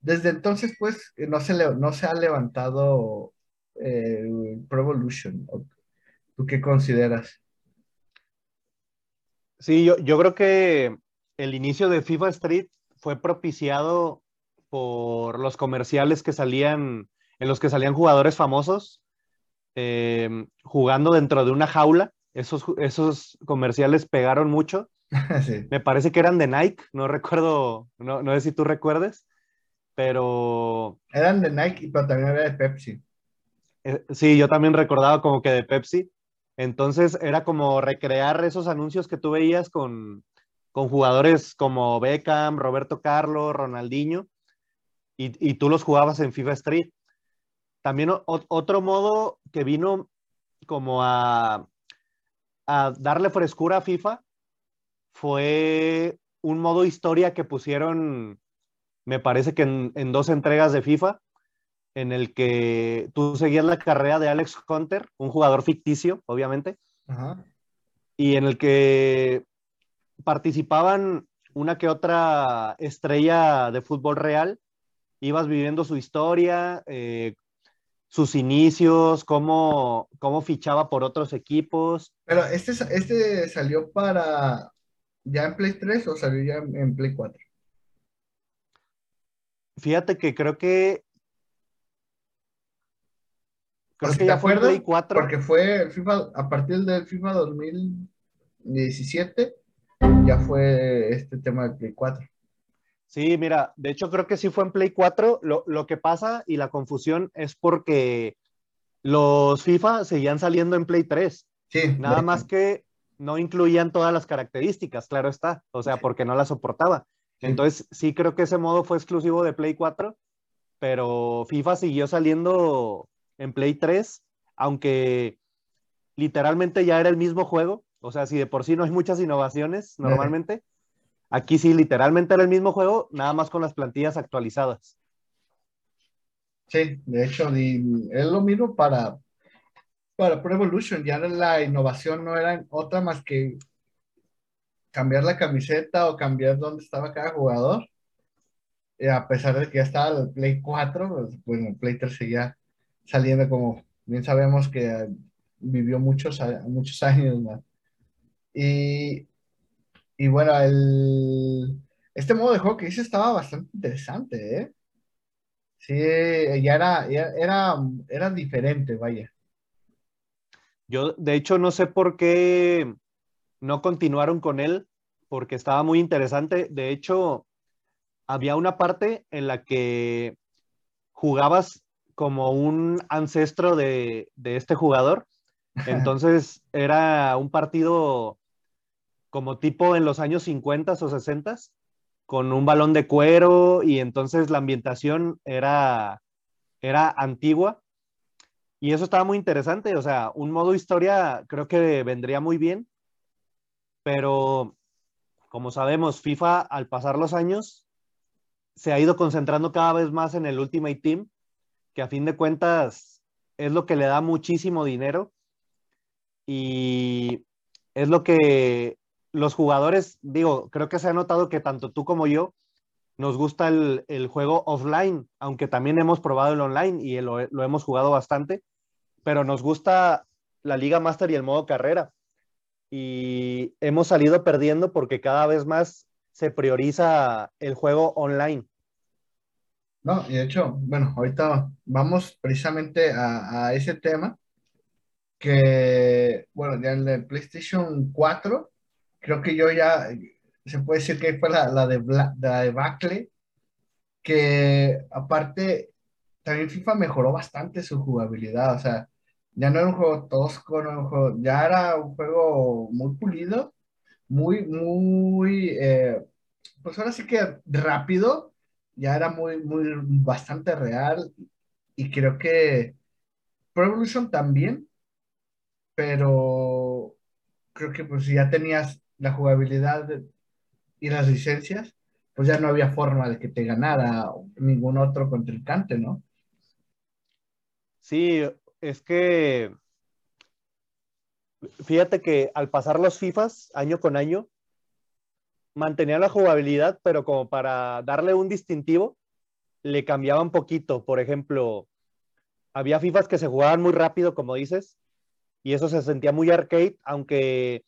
desde entonces pues no se no se ha levantado eh, Pro Evolution. ¿Tú qué consideras? Sí, yo, yo creo que el inicio de FIFA Street fue propiciado por los comerciales que salían, en los que salían jugadores famosos eh, jugando dentro de una jaula esos, esos comerciales pegaron mucho. Me parece que eran de Nike, no recuerdo, no, no sé si tú recuerdes, pero... Eran de Nike, pero también era de Pepsi. Eh, sí, yo también recordaba como que de Pepsi. Entonces era como recrear esos anuncios que tú veías con, con jugadores como Beckham, Roberto Carlos, Ronaldinho, y, y, tú los jugabas en FIFA Street. También otro modo que vino como a, a darle frescura a FIFA fue un modo historia que pusieron, me parece que en, dos entregas de FIFA, en el que tú seguías la carrera de Alex Hunter, un jugador ficticio, obviamente, y en el que participaban una que otra estrella de fútbol real, ibas viviendo su historia, eh, sus inicios, cómo, cómo fichaba por otros equipos. Pero este, este salió para ya en Play 3 o salió ya en, Play 4? Fíjate que creo que creo que ya fue en Play 4. Porque fue el FIFA, a partir del FIFA 2017, ya fue este tema del Play 4. Sí, mira, de hecho creo que sí fue en Play 4. Lo, que pasa y la confusión es porque los FIFA seguían saliendo en Play 3. Sí. Nada más que no incluían todas las características, claro está. O sea, porque no las soportaba. Entonces, sí creo que ese modo fue exclusivo de Play 4, pero FIFA siguió saliendo en Play 3, aunque literalmente ya era el mismo juego. O sea, si de por sí no hay muchas innovaciones normalmente, Aquí sí, literalmente era el mismo juego, nada más con las plantillas actualizadas. Sí, de hecho, es lo mismo para, para Pro Evolution. Ya la innovación no era otra más que cambiar la camiseta o cambiar dónde estaba cada jugador. a pesar de que ya estaba el Play 4, pues, bueno, el Play 3 seguía saliendo como bien sabemos que vivió muchos, muchos años más. Y, y bueno, el, este modo de juego que hice estaba bastante interesante, ¿eh? Sí, ya era, era, era diferente, vaya. Yo, de hecho, no sé por qué no continuaron con él, porque estaba muy interesante. De hecho, había una parte en la que jugabas como un ancestro de, de este jugador. Entonces, era un partido como tipo en los años 50 o 60 con un balón de cuero y entonces la ambientación era, era antigua y eso estaba muy interesante, o sea, un modo historia creo que vendría muy bien, pero como sabemos, FIFA al pasar los años se ha ido concentrando cada vez más en el Ultimate Team, que a fin de cuentas es lo que le da muchísimo dinero y es lo que los jugadores, digo, creo que se ha notado que tanto tú como yo nos gusta el, juego offline, aunque también hemos probado el online y lo, hemos jugado bastante, pero nos gusta la Liga Master y el modo carrera. Y hemos salido perdiendo porque cada vez más se prioriza el juego online. No, y de hecho, bueno, ahorita vamos precisamente a, a ese tema que, bueno, ya en el PlayStation 4 creo que yo ya, se puede decir que fue la, la de, la Bacle, que aparte, también FIFA mejoró bastante su jugabilidad, o sea, ya no era un juego tosco, ya era un juego muy pulido, muy, muy, eh, pues ahora sí que rápido, ya era muy, muy, bastante real, y creo que Pro Evolution también, pero creo que pues ya tenías la jugabilidad y las licencias, pues ya no había forma de que te ganara ningún otro contrincante, ¿no? Sí, es que fíjate que al pasar los FIFAs año con año, mantenía la jugabilidad, pero como para darle un distintivo, le cambiaba un poquito. Por ejemplo, había FIFAs que se jugaban muy rápido, como dices, y eso se sentía muy arcade, aunque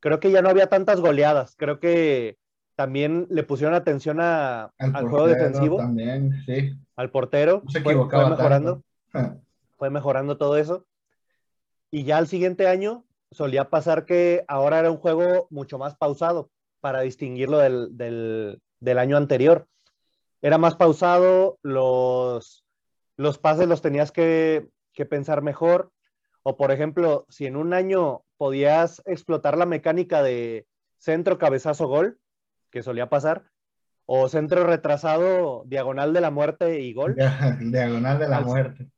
creo que ya no había tantas goleadas. Creo que también le pusieron atención al, juego defensivo. También, sí. Al portero. se fue, mejorando. Ah. Fue mejorando todo eso. Y ya al siguiente año solía pasar que ahora era un juego mucho más pausado para distinguirlo del, año anterior. Era más pausado, los, los pases los tenías que, que pensar mejor. O por ejemplo, si en un año podías explotar la mecánica de centro, cabezazo, gol, que solía pasar, o centro retrasado, diagonal de la muerte y gol. Diagonal de la muerte.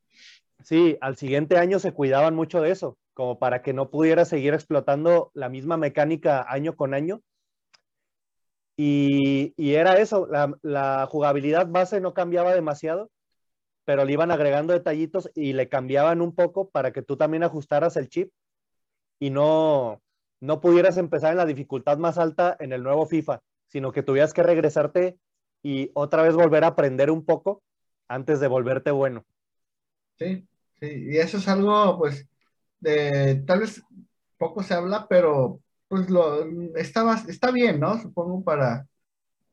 Sí, al siguiente año se cuidaban mucho de eso, como para que no pudiera seguir explotando la misma mecánica año con año. Y, era eso, la, jugabilidad base no cambiaba demasiado, pero le iban agregando detallitos y le cambiaban un poco para que tú también ajustaras el chip y no, no pudieras empezar en la dificultad más alta en el nuevo FIFA, sino que tuvieras que regresarte y otra vez volver a aprender un poco antes de volverte bueno. Sí, sí, y eso es algo, pues, de, tal vez poco se habla, pero pues lo, está, está bien, ¿no? Supongo para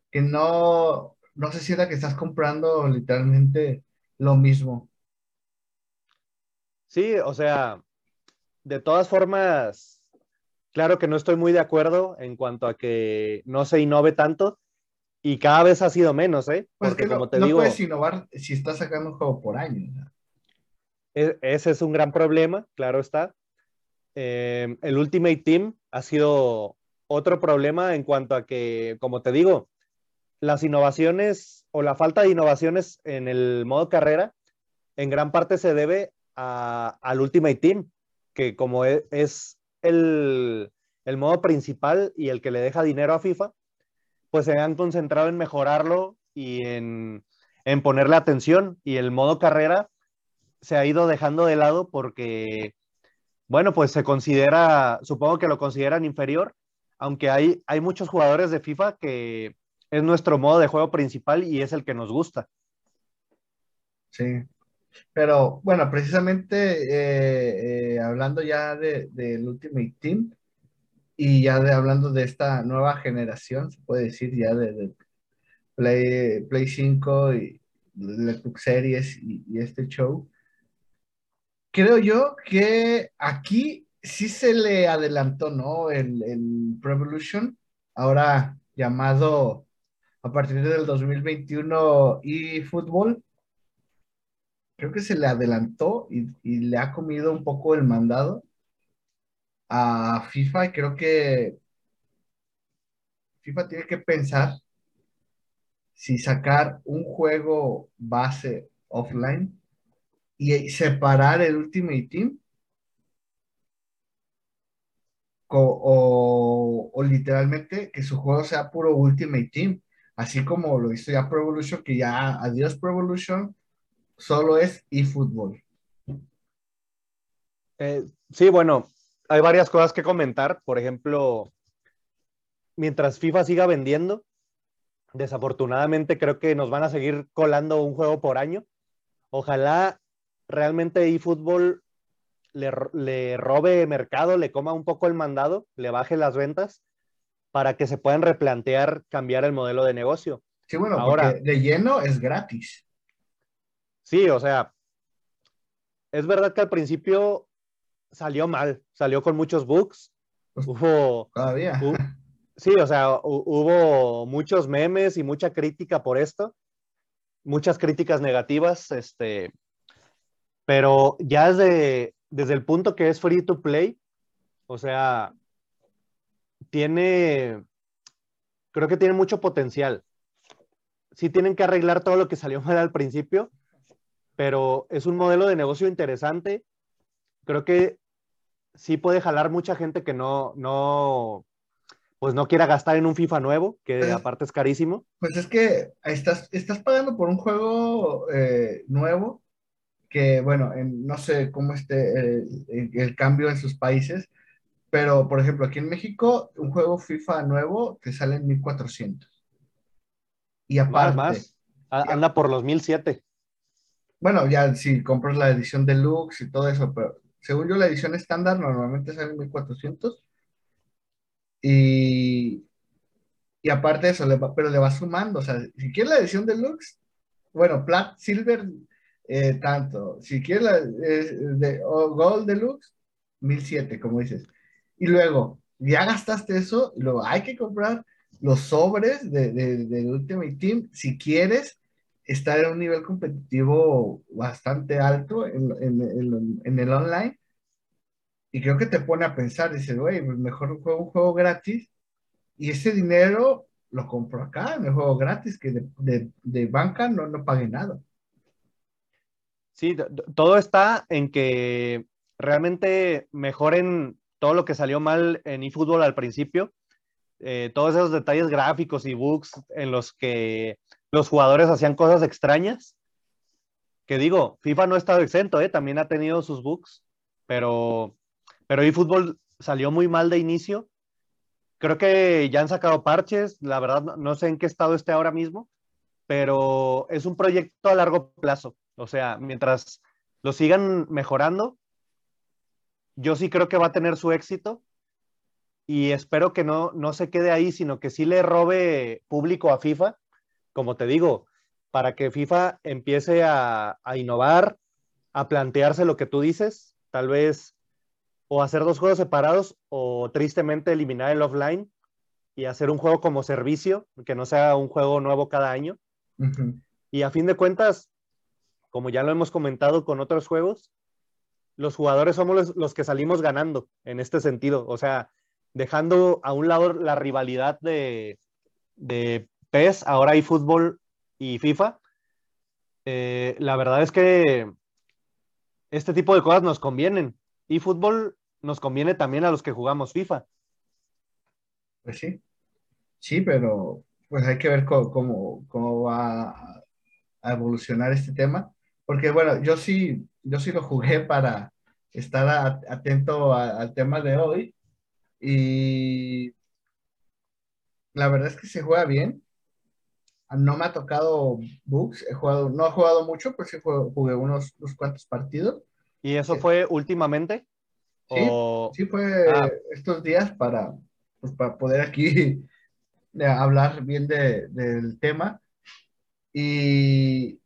que no, no se sienta que estás comprando literalmente lo mismo. Sí, o sea, de todas formas, claro que no estoy muy de acuerdo en cuanto a que no se innove tanto y cada vez ha sido menos, ¿eh? Pues Porque como te no puedes innovar si estás sacando un juego por año. E, ese es un gran problema, claro está. Em, el Ultimate Team ha sido otro problema en cuanto a que, como te digo, las innovaciones o la falta de innovaciones en el modo carrera en gran parte se debe al Ultimate Team que como e, es, el, modo principal y el que le deja dinero a FIFA, pues se han concentrado en mejorarlo y en, ponerle atención. Y el modo carrera se ha ido dejando de lado porque, bueno, pues se considera, supongo que lo consideran inferior, aunque hay, hay muchos jugadores de FIFA que es nuestro modo de juego principal y es el que nos gusta. Sí. Pero bueno, precisamente eh, eh, hablando ya del de, Ultimate Team y ya de, hablando de esta nueva generación, se puede decir ya de, Play, Play 5 y la Series y este show, creo yo que aquí sí se le adelantó, ¿no? El, el Pro Evolution, ahora llamado a partir del 2021 eFootball, creo que se le adelantó y, y, le ha comido un poco el mandado a FIFA y creo que FIFA tiene que pensar si sacar un juego base offline y separar el Ultimate Team o, literalmente que su juego sea puro Ultimate Team, así como lo hizo ya Pro Evolution, que ya adiós Pro Evolution, solo es eFootball. Eh, sí, bueno, hay varias cosas que comentar. Por ejemplo, mientras FIFA siga vendiendo, desafortunadamente creo que nos van a seguir colando un juego por año. Ojalá realmente eFootball le, le robe mercado, le coma un poco el mandado, le baje las ventas para que se puedan replantear cambiar el modelo de negocio. Sí, bueno, ahora de lleno es gratis. Sí, o sea, es verdad que al principio salió mal, salió con muchos bugs. Pues, hubo, todavía. sí, o sea, hubo muchos memes y mucha crítica por esto, muchas críticas negativas, este, pero ya desde, desde el punto que es free to play, o sea, tiene, creo que tiene mucho potencial. Sí tienen que arreglar todo lo que salió mal al principio, pero es un modelo de negocio interesante. Creo que sí puede jalar mucha gente que no, no, pues no quiera gastar en un FIFA nuevo, que pues aparte es carísimo. Pues es que estás, estás pagando por un juego eh, nuevo que, bueno, no sé cómo esté el, cambio en sus países, pero, por ejemplo, aquí en México, un juego FIFA nuevo te sale en 1400. Y aparte... Más, Anda por los 1007. Bueno, ya si compras la edición deluxe y todo eso, pero según yo la edición estándar normalmente sale en 1400. Y, y aparte de eso, pero le va sumando. O sea, si quieres la edición deluxe, bueno, Plat, Silver, eh, tanto. Si quieres la de, Gold Deluxe, 1007, como dices. Y luego, ya gastaste eso, y luego hay que comprar los sobres de, de, Ultimate Team si quieres estar en un nivel competitivo bastante alto en, en, en, el online. Y creo que te pone a pensar, dices, güey, pues mejor juego un juego gratis y ese dinero lo compro acá, me juego gratis, que de, de banca no, no pague nada. Sí, todo está en que realmente mejoren todo lo que salió mal en eFootball al principio. Eh, todos esos detalles gráficos y bugs en los que los jugadores hacían cosas extrañas. Que digo, FIFA no ha estado exento, ¿eh? también ha tenido sus bugs, pero, pero eFootball salió muy mal de inicio. Creo que ya han sacado parches, la verdad no sé en qué estado esté ahora mismo, pero es un proyecto a largo plazo. O sea, mientras lo sigan mejorando, yo sí creo que va a tener su éxito y espero que no, no se quede ahí, sino que sí le robe público a FIFA, como te digo, para que FIFA empiece a, a innovar, a plantearse lo que tú dices, tal vez o hacer dos juegos separados o tristemente eliminar el offline y hacer un juego como servicio, que no sea un juego nuevo cada año. Y a fin de cuentas, como ya lo hemos comentado con otros juegos, los jugadores somos los, que salimos ganando en este sentido. O sea, dejando a un lado la rivalidad de, de PES, ahora hay fútbol y FIFA. Eh, la verdad es que este tipo de cosas nos convienen. Y fútbol nos conviene también a los que jugamos FIFA. Pues sí, sí, pero pues hay que ver cómo, cómo, va a evolucionar este tema. Porque bueno, yo sí, yo sí lo jugué para estar atento al tema de hoy y la verdad es que se juega bien. no me ha tocado bugs, he jugado, no he jugado mucho, pues sí jugué unos, unos cuantos partidos. ¿Y eso fue últimamente? Sí, sí fue ah. estos días para, pues, para poder aquí hablar bien de, del tema. Y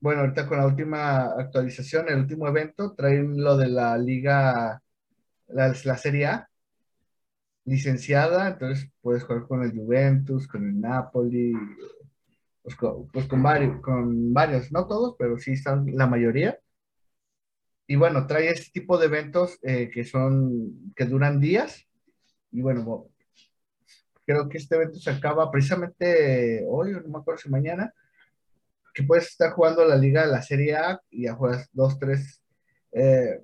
bueno, ahorita con la última actualización, el último evento, traen lo de la liga, la, la Serie A, licenciada, entonces puedes jugar con el Juventus, con el Napoli, pues con, pues con, varios, con varios, no todos, pero sí están la mayoría. Y bueno, trae este tipo de eventos eh, que son, que duran días. Y bueno, creo que este evento se acaba precisamente hoy, no me acuerdo si mañana, que puedes estar jugando la liga de la Serie A y ya juegas dos, tres. Eh,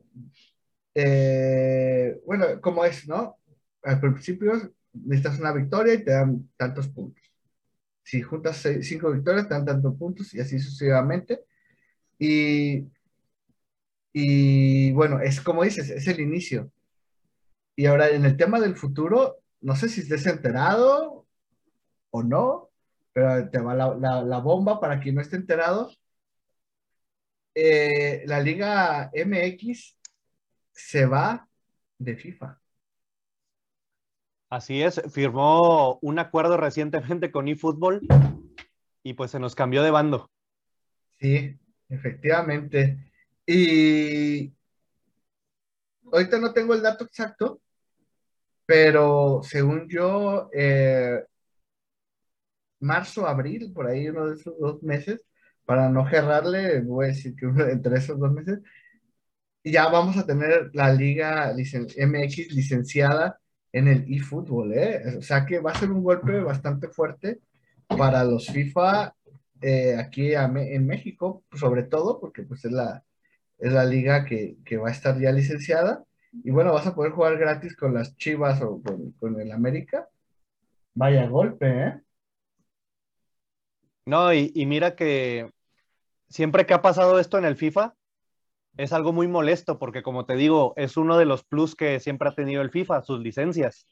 eh, bueno, como es, ¿no? Al principio necesitas una victoria y te dan tantos puntos. Si juntas cinco victorias, te dan tantos puntos y así sucesivamente. Y, y bueno, es como dices, es el inicio. Y ahora en el tema del futuro, no sé si estés enterado o no, pero te va la, bomba para quien no esté enterado. Eh, la Liga MX se va de FIFA. Así es, firmó un acuerdo recientemente con eFootball y pues se nos cambió de bando. Sí, efectivamente. Y ahorita no tengo el dato exacto, pero según yo, eh, marzo, abril, por ahí uno de esos dos meses, para no gerrarle, voy a decir que entre esos dos meses, ya vamos a tener la Liga MX licenciada en el eFootball, ¿eh? O sea que va a ser un golpe bastante fuerte para los FIFA eh, aquí en México, sobre todo porque pues es la, es la liga que, que, va a estar ya licenciada. Y bueno, vas a poder jugar gratis con las Chivas o con, con el América. Vaya golpe, ¿eh? No, y, mira que siempre que ha pasado esto en el FIFA, es algo muy molesto porque como te digo, es uno de los plus que siempre ha tenido el FIFA, sus licencias.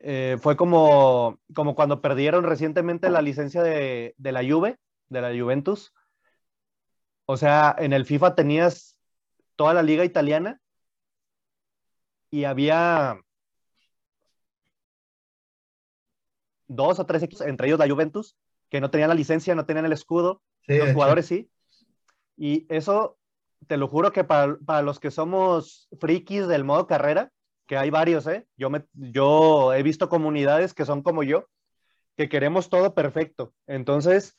Eh, fue como, como cuando perdieron recientemente la licencia de, de, la Juve, de la Juventus. O sea, en el FIFA tenías toda la liga italiana y había dos o tres equipos, entre ellos la Juventus, que no tenían la licencia, no tenían el escudo, los jugadores sí. Y eso, te lo juro que para, los que somos frikis del modo carrera, que hay varios, ¿eh? Yo, me, yo he visto comunidades que son como yo, que queremos todo perfecto. Entonces,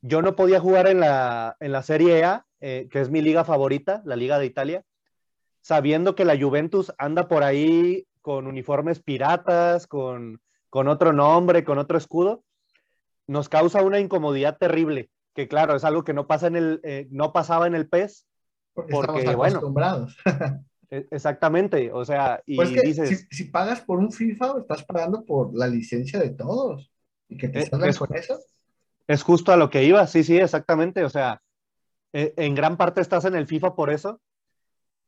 yo no podía jugar en la, en la Serie A, eh, que es mi liga favorita, la Liga de Italia, sabiendo que la Juventus anda por ahí con uniformes piratas, con, con otro nombre, con otro escudo, nos causa una incomodidad terrible, que claro, es algo que no, pasa en el, eh, no pasaba en el PES. Porque, estamos acostumbrados. E, exactamente, o sea, y pues dices... Si, pagas por un FIFA, estás pagando por la licencia de todos. ¿Y que te salgan con eso? Es justo a lo que iba, sí, sí, exactamente, o sea, e, en gran parte estás en el FIFA por eso.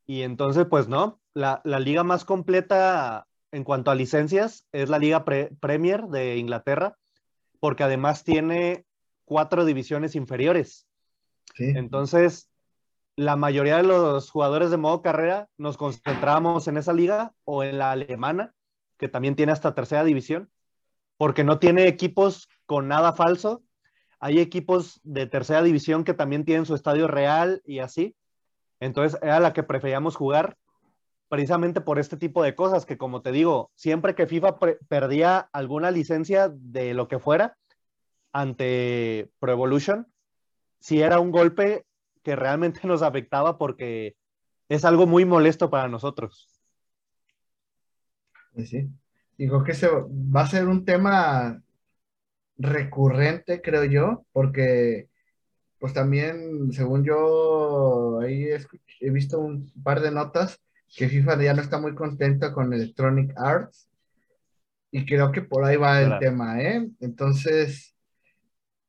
Y entonces, pues no, la, la liga más completa en cuanto a licencias es la Liga Premier de Inglaterra, porque además tiene cuatro divisiones inferiores. Entonces, la mayoría de los jugadores de modo carrera nos concentramos en esa liga o en la alemana, que también tiene hasta tercera división, porque no tiene equipos con nada falso. Hay equipos de tercera división que también tienen su estadio real y así. Entonces, era la que preferíamos jugar precisamente por este tipo de cosas, que como te digo, siempre que FIFA perdía alguna licencia de lo que fuera ante Pro Evolution, sí era un golpe que realmente nos afectaba porque es algo muy molesto para nosotros. Sí, digo que se va a ser un tema recurrente, creo yo, porque pues también, según yo, ahí he visto un par de notas que FIFA ya no está muy contenta con Electronic Arts y creo que por ahí va el tema, ¿eh? Entonces,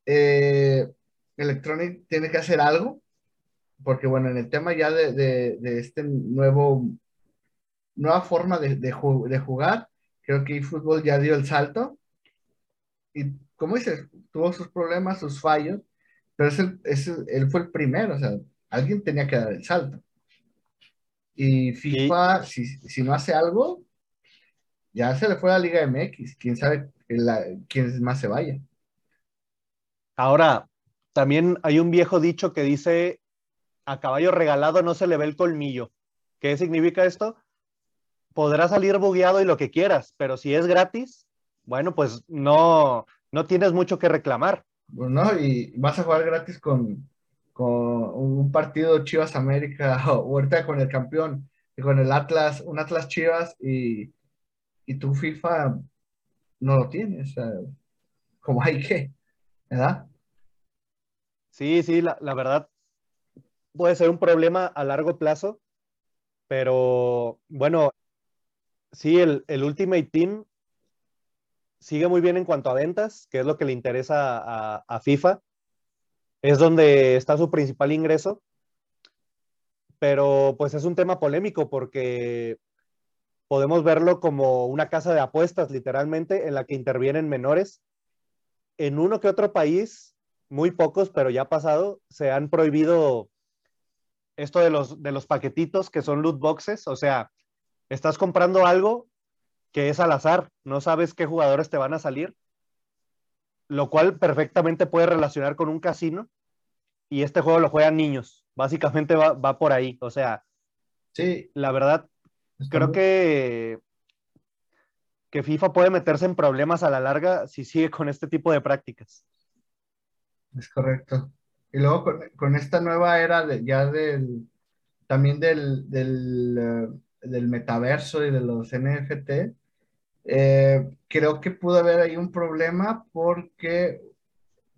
eh, Electronic tiene que hacer algo, porque bueno, en el tema ya de, de, este nuevo, nueva forma de, de, jugar, creo que eFootball ya dio el salto y como dices, tuvo sus problemas, sus fallos, pero él fue el primero, o sea, alguien tenía que dar el salto. Y FIFA, si, si, no hace algo, ya se le fue a la Liga MX, quién sabe quién más se vaya. Ahora, también hay un viejo dicho que dice, a caballo regalado no se le ve el colmillo. ¿Qué significa esto? Podrá salir bugueado y lo que quieras, pero si es gratis, bueno, pues no, no tienes mucho que reclamar. Bueno, y vas a jugar gratis con, un partido Chivas América o ahorita con el campeón, y con el Atlas, un Atlas Chivas y, y tu FIFA no lo tienes, como hay que, ¿verdad? Sí, sí, la, verdad puede ser un problema a largo plazo, pero bueno, sí, el, el, Ultimate Team sigue muy bien en cuanto a ventas, que es lo que le interesa a, a FIFA. Es donde está su principal ingreso, pero pues es un tema polémico porque podemos verlo como una casa de apuestas, literalmente, en la que intervienen menores. En uno que otro país muy pocos, pero ya ha pasado, se han prohibido esto de los, de los paquetitos que son loot boxes, o sea, estás comprando algo que es al azar, no sabes qué jugadores te van a salir, lo cual perfectamente puede relacionar con un casino y este juego lo juegan niños, básicamente va, va por ahí, o sea, sí. la verdad, creo que que FIFA puede meterse en problemas a la larga si sigue con este tipo de prácticas. Es correcto. Y luego con, esta nueva era de, ya del, también del, del, eh, del metaverso y de los NFT, eh, creo que pudo haber ahí un problema porque,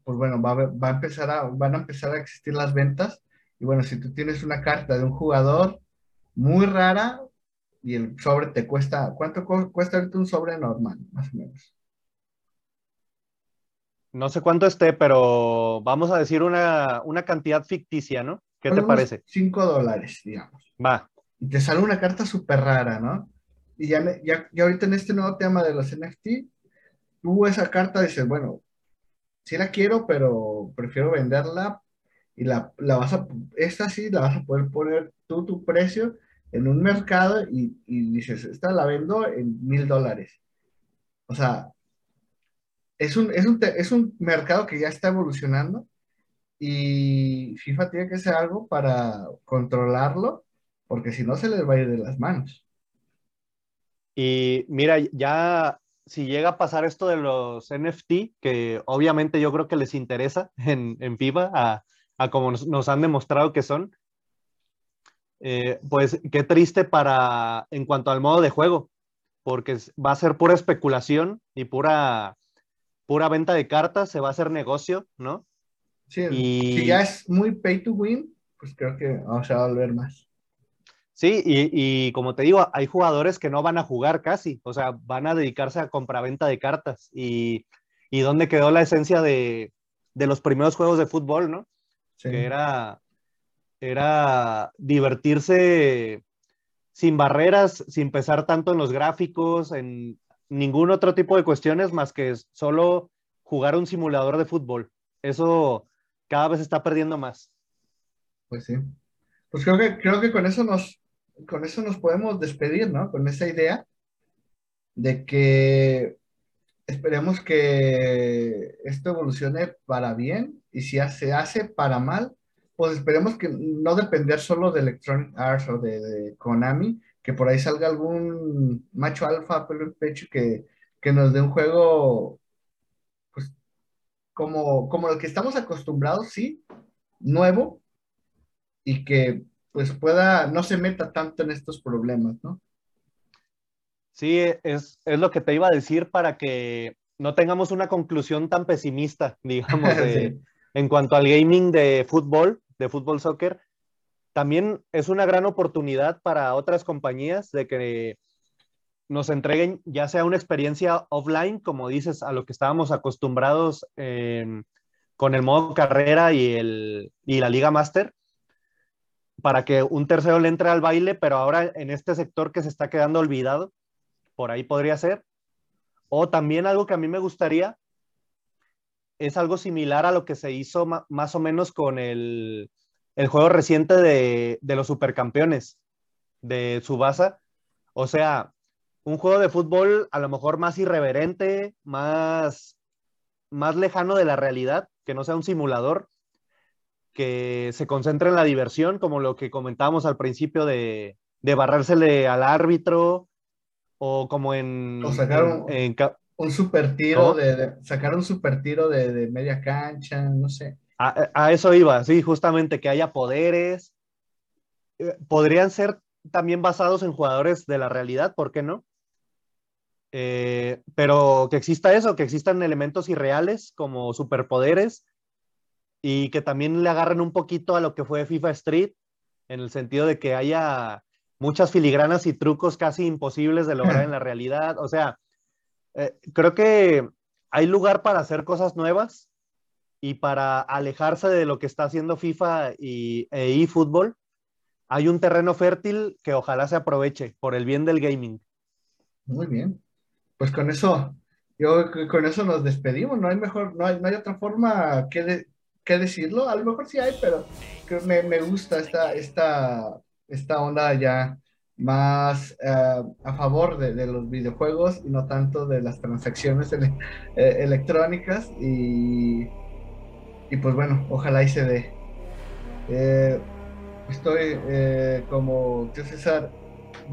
pues bueno, va, va, a empezar a, van a empezar a existir las ventas. Y bueno, si tú tienes una carta de un jugador muy rara y el sobre te cuesta, ¿cuánto cuesta ahorita un sobre normal, más o menos? no sé cuánto esté, pero vamos a decir una, cantidad ficticia, ¿no? ¿Qué te parece? 5 dólares, digamos. Va. Y te sale una carta súper rara, ¿no? Y ya, ya, ahorita en este nuevo tema de los NFT, tú esa carta dices, bueno, sí la quiero, pero prefiero venderla y la, la vas a, esta sí la vas a poder poner tú tu precio en un mercado y, y dices, esta la vendo en mil dólares. O sea, es un, es un, mercado que ya está evolucionando y FIFA tiene que hacer algo para controlarlo, porque si no se les va a ir de las manos. Y mira, ya si llega a pasar esto de los NFT, que obviamente yo creo que les interesa en, en FIFA, a, a como nos, han demostrado que son, eh, pues qué triste para en cuanto al modo de juego, porque va a ser pura especulación y pura pura venta de cartas, se va a hacer negocio, ¿no? Sí, y... si ya es muy pay to win, pues creo que vamos a volver más. Sí, y, como te digo, hay jugadores que no van a jugar casi, o sea, van a dedicarse a compraventa de cartas. Y, y dónde quedó la esencia de, de, los primeros juegos de fútbol, ¿no? Que era, era divertirse sin barreras, sin pesar tanto en los gráficos, en ningún otro tipo de cuestiones más que solo jugar un simulador de fútbol. Eso cada vez está perdiendo más. Pues sí. Pues creo que, creo que con eso nos, con eso nos podemos despedir, ¿no? Con esa idea de que esperemos que esto evolucione para bien y si se hace para mal, pues esperemos que no depender solo de Electronic Arts o de Konami, que por ahí salga algún macho alfa, pelo en pecho, que, nos dé un juego, pues, como, como el que estamos acostumbrados, sí, nuevo, y que pues pueda, no se meta tanto en estos problemas, ¿no? Sí, es, lo que te iba a decir para que no tengamos una conclusión tan pesimista, digamos, en cuanto al gaming de fútbol, de fútbol soccer, también es una gran oportunidad para otras compañías de que nos entreguen ya sea una experiencia offline, como dices, a lo que estábamos acostumbrados con el modo carrera y, el, y la Liga Master, para que un tercero le entre al baile, pero ahora en este sector que se está quedando olvidado, por ahí podría ser. O también algo que a mí me gustaría es algo similar a lo que se hizo más o menos con el, el juego reciente de, de, los supercampeones de Subasa. O sea, un juego de fútbol a lo mejor más irreverente, más, más lejano de la realidad, que no sea un simulador, que se concentre en la diversión, como lo que comentábamos al principio de, de barrérsele al árbitro, o como en... O sacar un, super tiro, de, sacar un super tiro de, media cancha, no sé. A, eso iba, sí, justamente que haya poderes. Eh, podrían ser también basados en jugadores de la realidad, ¿por qué no? Eh, pero que exista eso, que existan elementos irreales como superpoderes y que también le agarren un poquito a lo que fue FIFA Street, en el sentido de que haya muchas filigranas y trucos casi imposibles de lograr en la realidad. O sea, eh, creo que hay lugar para hacer cosas nuevas y para alejarse de lo que está haciendo FIFA y e eFootball. Hay un terreno fértil que ojalá se aproveche por el bien del gaming. Muy bien. Pues con eso, yo con eso nos despedimos. No hay mejor, no hay, no hay otra forma que, que decirlo. A lo mejor sí hay, pero me, me gusta esta, esta, esta onda ya más eh, a favor de, los videojuegos y no tanto de las transacciones eh, electrónicas y, y, pues bueno, ojalá y se dé. Eh, estoy como Tío César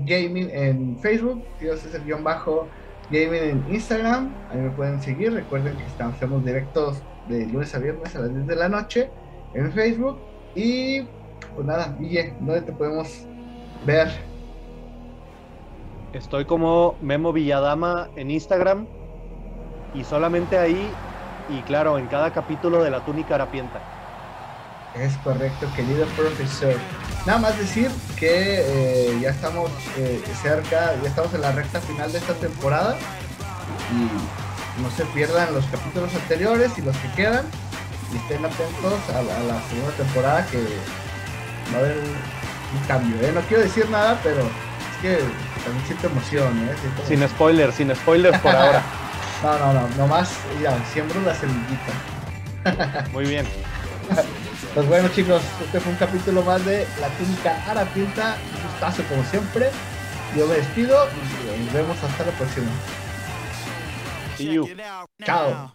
Gaming en Facebook, Tío César Gaming en Instagram, ahí me pueden seguir, recuerden que estamos, hacemos directos de lunes a viernes a las 10 de la noche en Facebook y pues nada, Guille, ¿dónde te podemos ver? Estoy como Memo Villadama en Instagram y solamente ahí y claro, en cada capítulo de La Túnica Harapienta. Es correcto, querido profesor. Nada más decir que eh, ya estamos eh, cerca, ya estamos en la recta final de esta temporada y no se pierdan los capítulos anteriores y los que quedan y estén atentos a la, segunda temporada que va a haber un, cambio. ¿eh? No quiero decir nada, pero es que también siento emoción. ¿eh? Sin spoilers, sin spoilers por ahora. no, no, no, nomás ya, siembro la semillita. Muy bien. Pues bueno chicos, este fue un capítulo más de La Túnica a la Pinta. Un gustazo como siempre. Yo me despido y nos vemos hasta la próxima. See you. Ciao.